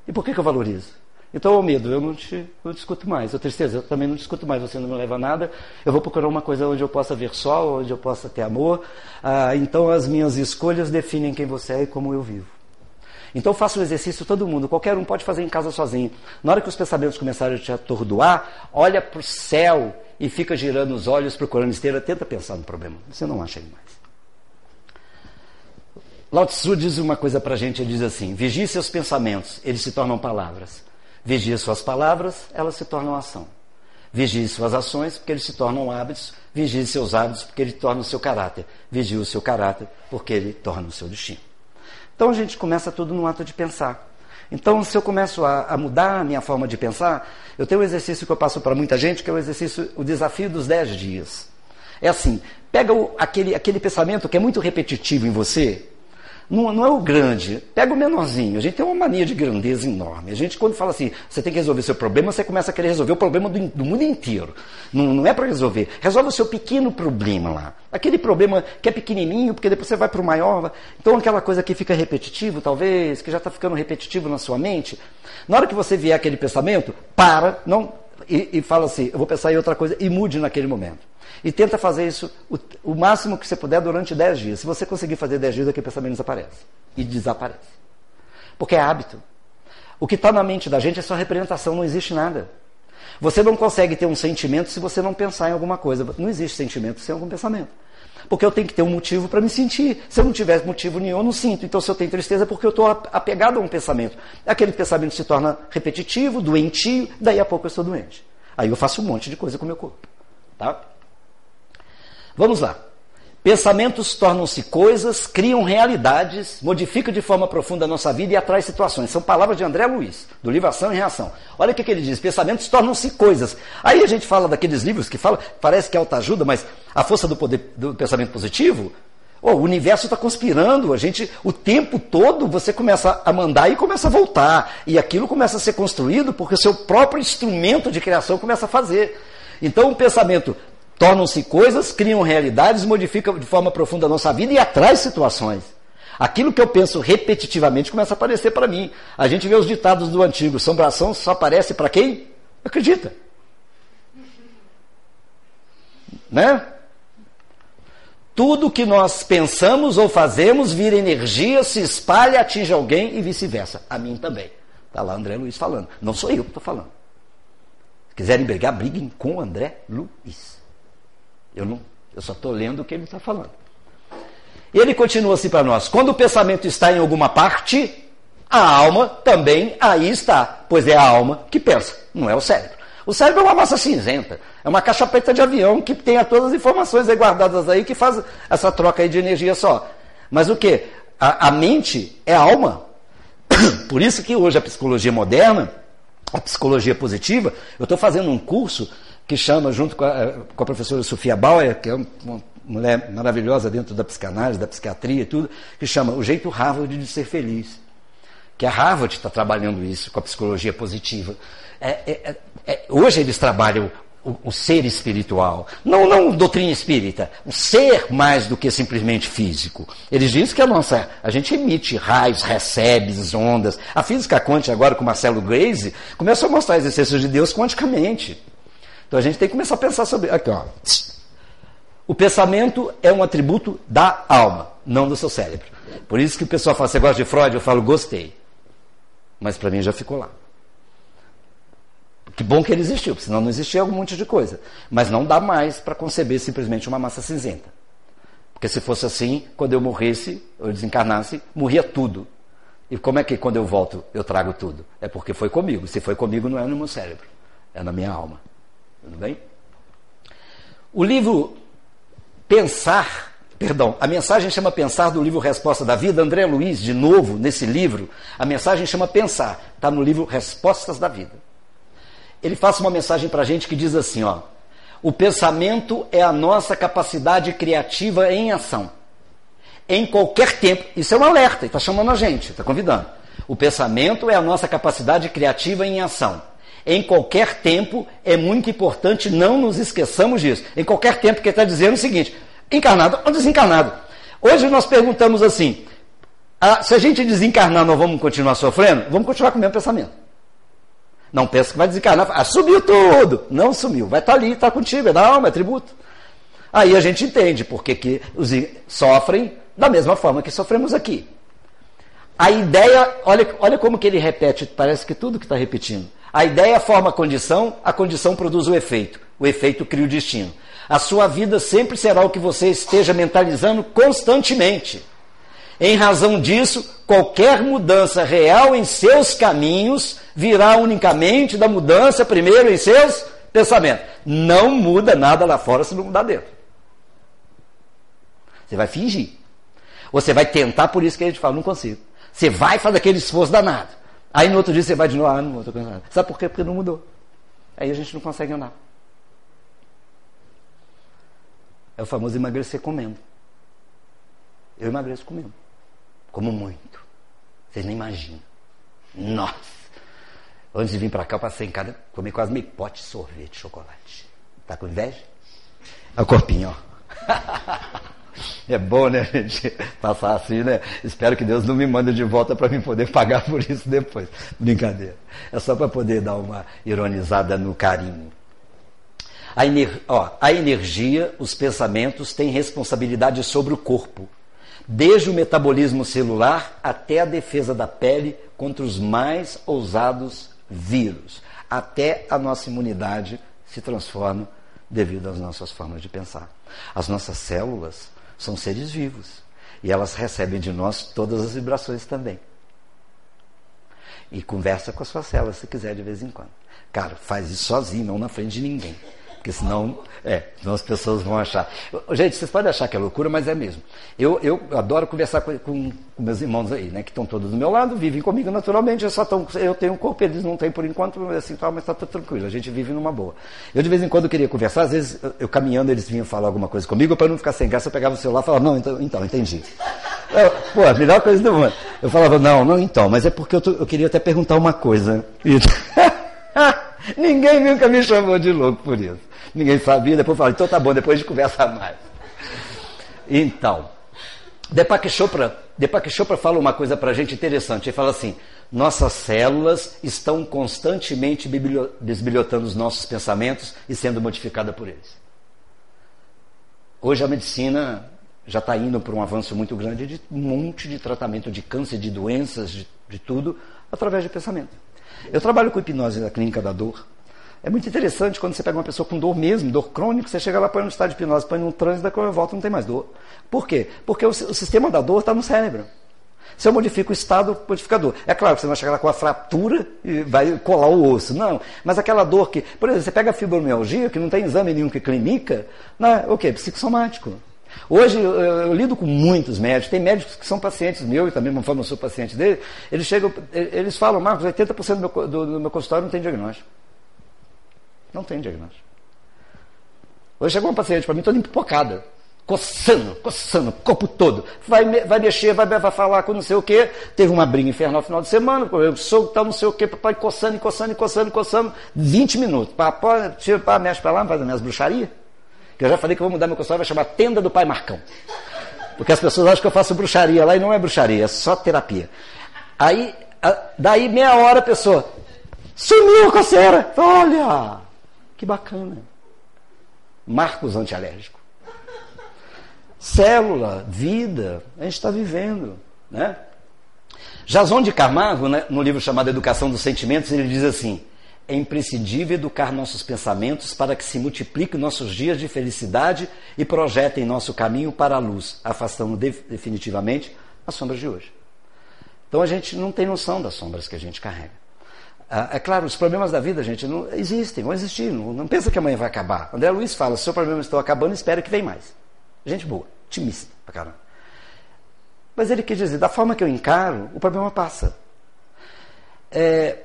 E por que, que eu valorizo? Então, o medo, eu não te, não discuto mais. A tristeza, eu também não discuto mais. Você não me leva a nada. Eu vou procurar uma coisa onde eu possa ver sol, onde eu possa ter amor. Ah, então, as minhas escolhas definem quem você é e como eu vivo. Então, faça o exercício todo mundo. Qualquer um pode fazer em casa sozinho. Na hora que os pensamentos começarem a te atordoar, olha para o céu e fica girando os olhos, procurando esteira. Tenta pensar no problema. Você não acha ele mais. Lao Tzu diz uma coisa para a gente, ele diz assim, vigie seus pensamentos, eles se tornam palavras. Vigie suas palavras, elas se tornam ação. Vigie suas ações, porque eles se tornam hábitos. Vigie seus hábitos, porque ele torna o seu caráter. Vigie o seu caráter, porque ele torna o seu destino. Então a gente começa tudo no ato de pensar. Então, se eu começo a, a, mudar a minha forma de pensar, eu tenho um exercício que eu passo para muita gente, que é o exercício, o desafio dos 10 dias. É assim, pega o, aquele, aquele pensamento que é muito repetitivo em você, não, não, é o grande, pega o menorzinho. A gente tem uma mania de grandeza enorme. A gente, quando fala assim, você tem que resolver seu problema, você começa a querer resolver o problema do, do mundo inteiro. Não, não é para resolver. Resolve o seu pequeno problema lá. Aquele problema que é pequenininho, porque depois você vai para o maior. Então, aquela coisa que fica repetitivo, talvez, que já está ficando repetitivo na sua mente. Na hora que você vier aquele pensamento, para, não, e, e fala assim, eu vou pensar em outra coisa, e mude naquele momento. E tenta fazer isso o, o máximo que você puder durante 10 dias. Se você conseguir fazer 10 dias, aquele pensamento desaparece. E desaparece. Porque é hábito. O que está na mente da gente é só representação, não existe nada. Você não consegue ter um sentimento se você não pensar em alguma coisa. Não existe sentimento sem algum pensamento. Porque eu tenho que ter um motivo para me sentir. Se eu não tiver motivo nenhum, eu não sinto. Então, se eu tenho tristeza, é porque eu estou apegado a um pensamento. Aquele pensamento se torna repetitivo, doentio, daí a pouco eu estou doente. Aí eu faço um monte de coisa com o meu corpo. Tá? Vamos lá. Pensamentos tornam-se coisas, criam realidades, modificam de forma profunda a nossa vida e atraem situações. São palavras de André Luiz, do livro Ação e Reação. Olha o que, que ele diz: pensamentos tornam-se coisas. Aí a gente fala daqueles livros que fala, parece que é autoajuda, mas a força do poder do pensamento positivo. Oh, o universo está conspirando, a gente, o tempo todo você começa a mandar e começa a voltar. E aquilo começa a ser construído porque o seu próprio instrumento de criação começa a fazer. Então o pensamento Tornam-se coisas, criam realidades, modificam de forma profunda a nossa vida e atrai situações. Aquilo que eu penso repetitivamente começa a aparecer para mim. A gente vê os ditados do antigo: assombração só aparece para quem acredita. Né? Tudo que nós pensamos ou fazemos vira energia, se espalha, atinge alguém e vice-versa. A mim também. Está lá André Luiz falando. Não sou eu que estou falando. Se quiserem brigar, briguem com André Luiz. Eu, não, eu só estou lendo o que ele está falando. E ele continua assim para nós: quando o pensamento está em alguma parte, a alma também aí está, pois é a alma que pensa, não é o cérebro. O cérebro é uma massa cinzenta, é uma caixa preta de avião que tem todas as informações aí guardadas aí que faz essa troca aí de energia só. Mas o que? A, a mente é a alma. [COUGHS] Por isso que hoje a psicologia moderna, a psicologia positiva, eu estou fazendo um curso que chama, junto com a, com a professora Sofia Bauer, que é uma mulher maravilhosa dentro da psicanálise, da psiquiatria e tudo, que chama O Jeito Harvard de Ser Feliz. Que a Harvard está trabalhando isso com a psicologia positiva. É, é, é, é hoje eles trabalham o, o, ser espiritual. Não, não doutrina espírita. O ser mais do que simplesmente físico. Eles dizem que a nossa. A gente emite raios, recebe ondas. A física quântica, agora com Marcelo Grace, começou a mostrar exercícios de Deus quanticamente. Então a gente tem que começar a pensar sobre. Aqui, ó. O pensamento é um atributo da alma, não do seu cérebro. Por isso que o pessoal fala, você gosta de Freud? Eu falo, gostei. Mas para mim já ficou lá. Que bom que ele existiu, senão não existia algum monte de coisa. Mas não dá mais para conceber simplesmente uma massa cinzenta. Porque se fosse assim, quando eu morresse, ou desencarnasse, morria tudo. E como é que quando eu volto eu trago tudo? É porque foi comigo. Se foi comigo, não é no meu cérebro, é na minha alma. Tudo bem? O livro Pensar, perdão, a mensagem chama Pensar do livro Resposta da Vida, André Luiz, de novo, nesse livro, a mensagem chama Pensar, está no livro Respostas da Vida. Ele faz uma mensagem para a gente que diz assim: ó, o pensamento é a nossa capacidade criativa em ação. Em qualquer tempo, isso é um alerta, está chamando a gente, está convidando. O pensamento é a nossa capacidade criativa em ação Em qualquer tempo, é muito importante não nos esqueçamos disso. Em qualquer tempo, que está dizendo o seguinte: encarnado ou desencarnado. Hoje nós perguntamos assim: ah, se a gente desencarnar, nós vamos continuar sofrendo? Vamos continuar com o mesmo pensamento. Não pensa que vai desencarnar. Ah, sumiu tudo. Não sumiu. Vai estar tá ali, está contigo, é da alma, é tributo. Aí a gente entende porque que os sofrem da mesma forma que sofremos aqui. A ideia, olha, olha como que ele repete, parece que tudo que está repetindo. A ideia forma a condição, a condição produz o efeito. O efeito cria o destino. A sua vida sempre será o que você esteja mentalizando constantemente. Em razão disso, qualquer mudança real em seus caminhos virá unicamente da mudança primeiro em seus pensamentos. Não muda nada lá fora se não mudar dentro. Você vai fingir. Você vai tentar, por isso que a gente fala, não consigo. Você vai fazer aquele esforço danado. Aí no outro dia você vai de novo, ah, não cansado. Sabe por quê? Porque não mudou. Aí a gente não consegue andar. É o famoso emagrecer comendo. Eu emagreço comendo. Como muito. Vocês nem imaginam. Nossa! Antes de vir para cá, eu passei em casa, comi quase meio pote de sorvete de chocolate. Tá com inveja? É o corpinho, ó. [LAUGHS] É bom, né, [LAUGHS] gente, passar assim, né? Espero que Deus não me mande de volta para mim poder pagar por isso depois. Brincadeira. É só para poder dar uma ironizada no carinho. A, ener... Ó, a energia, os pensamentos têm responsabilidade sobre o corpo, desde o metabolismo celular até a defesa da pele contra os mais ousados vírus, até a nossa imunidade se transforma devido às nossas formas de pensar. As nossas células são seres vivos. E elas recebem de nós todas as vibrações também. E conversa com as suas células se quiser de vez em quando. Cara, faz isso sozinho, não na frente de ninguém. Porque senão, é, senão as pessoas vão achar. Gente, vocês podem achar que é loucura, mas é mesmo. Eu, eu adoro conversar com, com, meus irmãos aí, né? Que estão todos do meu lado, vivem comigo naturalmente. Eu, só tão, eu tenho um corpo, eles não têm por enquanto, assim, tal, mas está tudo tranquilo. A gente vive numa boa. Eu de vez em quando queria conversar, às vezes eu caminhando, eles vinham falar alguma coisa comigo, para não ficar sem graça, eu pegava o celular e falava, não, então, então entendi. [LAUGHS] Eu, pô, a melhor coisa do mundo. Eu falava, não, não, então, mas é porque eu, tô, eu queria até perguntar uma coisa. [LAUGHS] [LAUGHS] Ninguém nunca me chamou de louco por isso. Ninguém sabia, depois falou, então tá bom, depois a gente conversa mais. Então, Deepak Chopra, Deepak Chopra fala uma coisa para a gente interessante. Ele fala assim: nossas células estão constantemente desbilhotando os nossos pensamentos e sendo modificadas por eles. Hoje a medicina já está indo para um avanço muito grande de um monte de tratamento de câncer, de doenças, de, de tudo, através de pensamento. Eu trabalho com hipnose na clínica da dor. É muito interessante quando você pega uma pessoa com dor mesmo, dor crônica, você chega lá, põe no estado de hipnose, põe no trânsito, da volta não tem mais dor. Por quê? Porque o, o sistema da dor está no cérebro. Se eu modifico o estado modificador. É claro que você não vai chegar lá com a fratura e vai colar o osso. Não. Mas aquela dor que, por exemplo, você pega a fibromialgia, que não tem exame nenhum que clinica, né? o quê? Psicossomático. Hoje eu, eu, lido com muitos médicos, tem médicos que são pacientes meus, e também uma eu sou paciente dele, eles chegam, eles falam, Marcos, 80% do meu, do, do meu consultório não tem diagnóstico. Não tem diagnóstico. Hoje chegou uma paciente para mim toda empipocada, coçando, coçando, o corpo todo. Vai, vai mexer, vai, vai falar com não sei o quê. Teve uma briga infernal no final de semana, eu sou tal, não sei o quê, papai coçando, coçando, coçando, coçando, 20 minutos. Papai, tira, pá, mexe para lá, faz as minhas bruxarias. Que eu já falei que eu vou mudar meu consultório, vai chamar Tenda do Pai Marcão. Porque as pessoas acham que eu faço bruxaria lá e não é bruxaria, é só terapia. Aí, daí meia hora a pessoa, sumiu a coceira. Olha, que bacana. Marcos antialérgico. Célula, vida, a gente está vivendo. Né? Jason de Camargo, né, no livro chamado Educação dos Sentimentos, ele diz assim: é imprescindível educar nossos pensamentos para que se multipliquem nossos dias de felicidade e projetem nosso caminho para a luz, afastando definitivamente as sombras de hoje. Então a gente não tem noção das sombras que a gente carrega. Ah, é claro, os problemas da vida, gente, não existem, vão existir. Não, não pensa que amanhã vai acabar. André Luiz fala: se seu problema está acabando, espera que vem mais. Gente boa, otimista pra caramba. Mas ele quer dizer: da forma que eu encaro, o problema passa. É,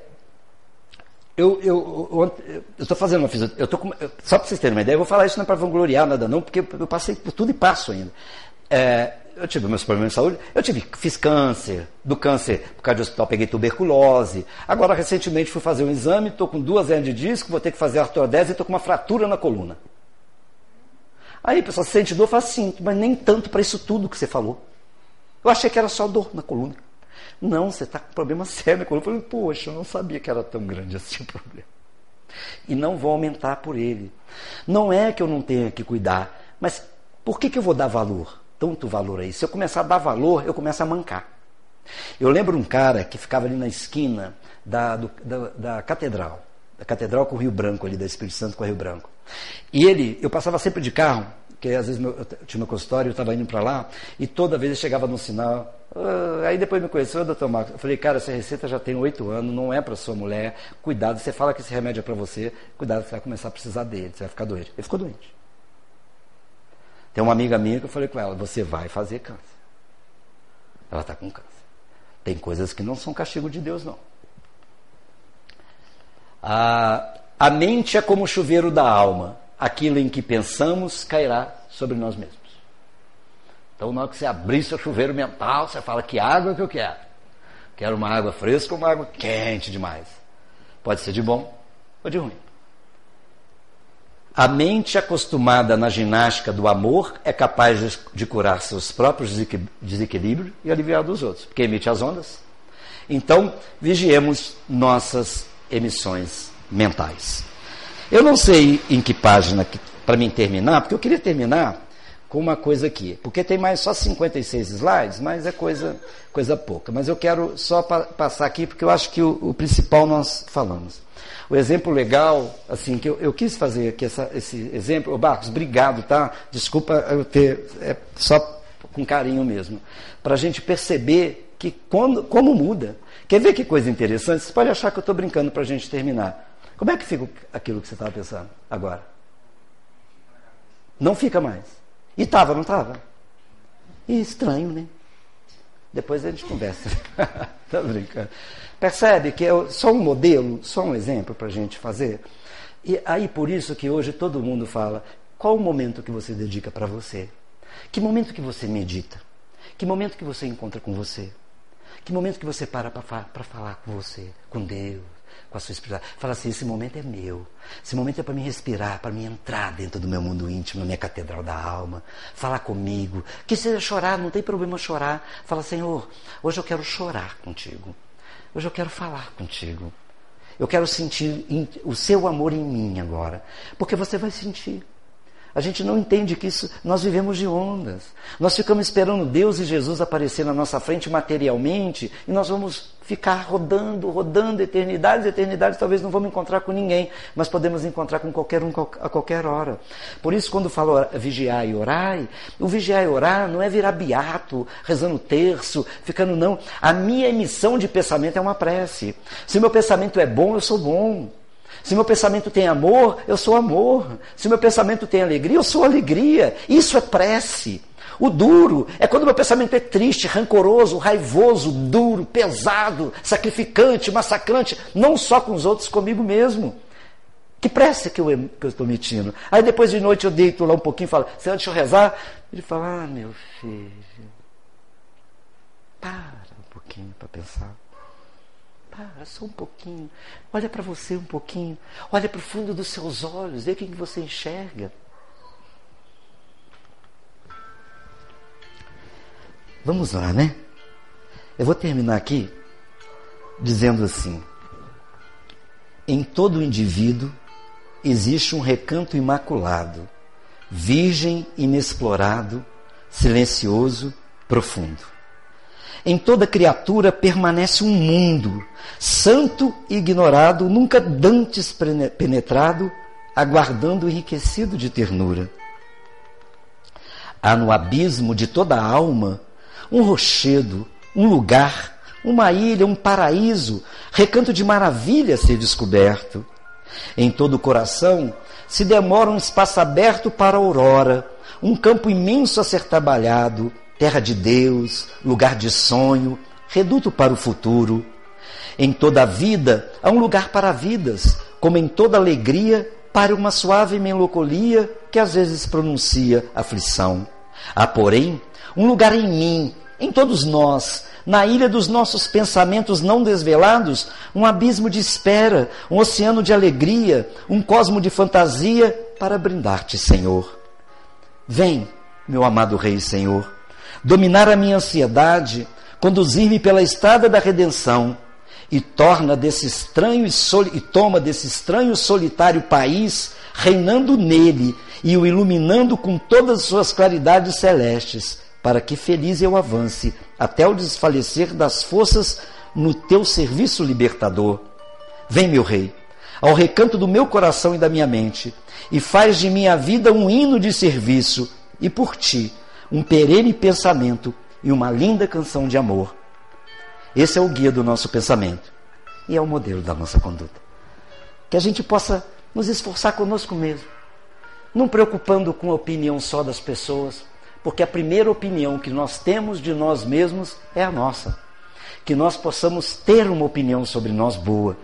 eu estou fazendo uma fisioterapia. Eu tô com, só para vocês terem uma ideia, eu vou falar isso não é para vangloriar nada, não, porque eu passei por tudo e passo ainda. É, eu tive meus problemas de saúde, eu tive, fiz câncer, do câncer, por causa do hospital, peguei tuberculose. Agora, recentemente, fui fazer um exame, estou com duas hernias de disco, vou ter que fazer artrodese e estou com uma fratura na coluna. Aí a pessoa sente dor, fala assim, mas nem tanto para isso tudo que você falou. Eu achei que era só dor na coluna. Não, você está com problema sério na coluna. Eu falei, poxa, eu não sabia que era tão grande assim o problema. E não vou aumentar por ele. Não é que eu não tenha que cuidar, mas por que, que eu vou dar valor? Tanto valor a isso. Se eu começar a dar valor, eu começo a mancar. Eu lembro um cara que ficava ali na esquina da, do, da, da catedral, da catedral com o Rio Branco, ali da Espírito Santo com o Rio Branco. E ele, eu passava sempre de carro, porque às vezes meu, eu tinha meu consultório, eu estava indo para lá, e toda vez eu chegava no sinal. Uh, aí depois me conheceu, doutor Marcos. Eu falei, cara, essa receita já tem oito anos, não é para sua mulher. Cuidado, você fala que esse remédio é para você, cuidado, você vai começar a precisar dele, você vai ficar doente. Ele ficou doente. Tem uma amiga minha que eu falei com ela, você vai fazer câncer. Ela está com câncer. Tem coisas que não são castigo de Deus, não. A, a mente é como o chuveiro da alma aquilo em que pensamos cairá sobre nós mesmos. Então, na hora que você abrir seu chuveiro mental, você fala: que água que eu quero? Quero uma água fresca ou uma água quente demais? Pode ser de bom ou de ruim. A mente acostumada na ginástica do amor é capaz de curar seus próprios desequilíbrios e aliviar dos outros, porque emite as ondas. Então, vigiemos nossas emissões mentais. Eu não sei em que página para mim terminar, porque eu queria terminar com uma coisa aqui, porque tem mais só 56 slides, mas é coisa, coisa pouca. Mas eu quero só pa passar aqui, porque eu acho que o, o, principal nós falamos. O exemplo legal, assim, que eu, eu quis fazer aqui essa, esse exemplo, ô Barcos, obrigado, tá? Desculpa eu ter, é só com carinho mesmo, para a gente perceber que quando, como muda. Quer ver que coisa interessante? Você pode achar que eu estou brincando para a gente terminar. Como é que fica aquilo que você estava pensando agora? Não fica mais. E estava, não estava? E estranho, né? Depois a gente conversa. [LAUGHS] tá brincando. Percebe que é só um modelo, só um exemplo para a gente fazer? E aí por isso que hoje todo mundo fala: qual o momento que você dedica para você? Que momento que você medita? Que momento que você encontra com você? Que momento que você para para falar com você, com Deus? Com a sua espiritualidade. Fala assim: esse momento é meu. Esse momento é para me respirar, para me entrar dentro do meu mundo íntimo, na minha catedral da alma. Falar comigo. Que seja chorar, não tem problema chorar. Fala, Senhor, hoje eu quero chorar contigo. Hoje eu quero falar contigo. Eu quero sentir o seu amor em mim agora. Porque você vai sentir. A gente não entende que isso, nós vivemos de ondas. Nós ficamos esperando Deus e Jesus aparecer na nossa frente materialmente e nós vamos ficar rodando, rodando eternidades, eternidades, talvez não vamos encontrar com ninguém, mas podemos encontrar com qualquer um a qualquer hora. Por isso, quando falo vigiar e orar, o vigiar e orar não é virar beato, rezando terço, ficando não. A minha emissão de pensamento é uma prece. Se meu pensamento é bom, eu sou bom. Se meu pensamento tem amor, eu sou amor. Se meu pensamento tem alegria, eu sou alegria. Isso é prece. O duro é quando meu pensamento é triste, rancoroso, raivoso, duro, pesado, sacrificante, massacrante, não só com os outros, comigo mesmo. Que prece que eu, estou emitindo. Aí depois de noite eu deito lá um pouquinho e falo, Senhor, deixa eu rezar. Ele fala, ah, meu filho, para um pouquinho para pensar. Para só um pouquinho. Olha para você um pouquinho. Olha para o fundo dos seus olhos. Vê o que você enxerga. Vamos lá, né? Eu vou terminar aqui dizendo assim: em todo indivíduo existe um recanto imaculado, virgem, inexplorado, silencioso, profundo. Em toda criatura permanece um mundo, santo e ignorado, nunca dantes penetrado, aguardando enriquecido de ternura. Há no abismo de toda a alma um rochedo, um lugar, uma ilha, um paraíso, recanto de maravilha a ser descoberto. Em todo o coração se demora um espaço aberto para a aurora, um campo imenso a ser trabalhado, terra de Deus, lugar de sonho, reduto para o futuro. Em toda a vida há um lugar para vidas, como em toda alegria, para uma suave melancolia que às vezes pronuncia aflição. Há, porém, um lugar em mim, em todos nós, na ilha dos nossos pensamentos não desvelados, um abismo de espera, um oceano de alegria, um cosmo de fantasia para brindar-te, Senhor. Vem, meu amado Rei Senhor, dominar a minha ansiedade, conduzir-me pela estrada da redenção e torna desse estranho e, e toma desse estranho solitário país, reinando nele e o iluminando com todas as suas claridades celestes, para que feliz eu avance até o desfalecer das forças no teu serviço libertador. Vem, meu rei, ao recanto do meu coração e da minha mente, e faz de minha vida um hino de serviço, e por ti um perene pensamento e uma linda canção de amor. Esse é o guia do nosso pensamento e é o modelo da nossa conduta. Que a gente possa nos esforçar conosco mesmo, não preocupando com a opinião só das pessoas, porque a primeira opinião que nós temos de nós mesmos é a nossa. Que nós possamos ter uma opinião sobre nós boa,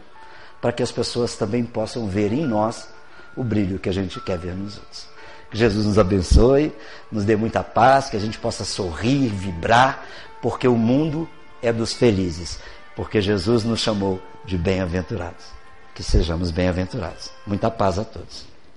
para que as pessoas também possam ver em nós o brilho que a gente quer ver nos outros. Que Jesus nos abençoe, nos dê muita paz, que a gente possa sorrir, vibrar, porque o mundo é dos felizes, porque Jesus nos chamou de bem-aventurados. Que sejamos bem-aventurados. Muita paz a todos.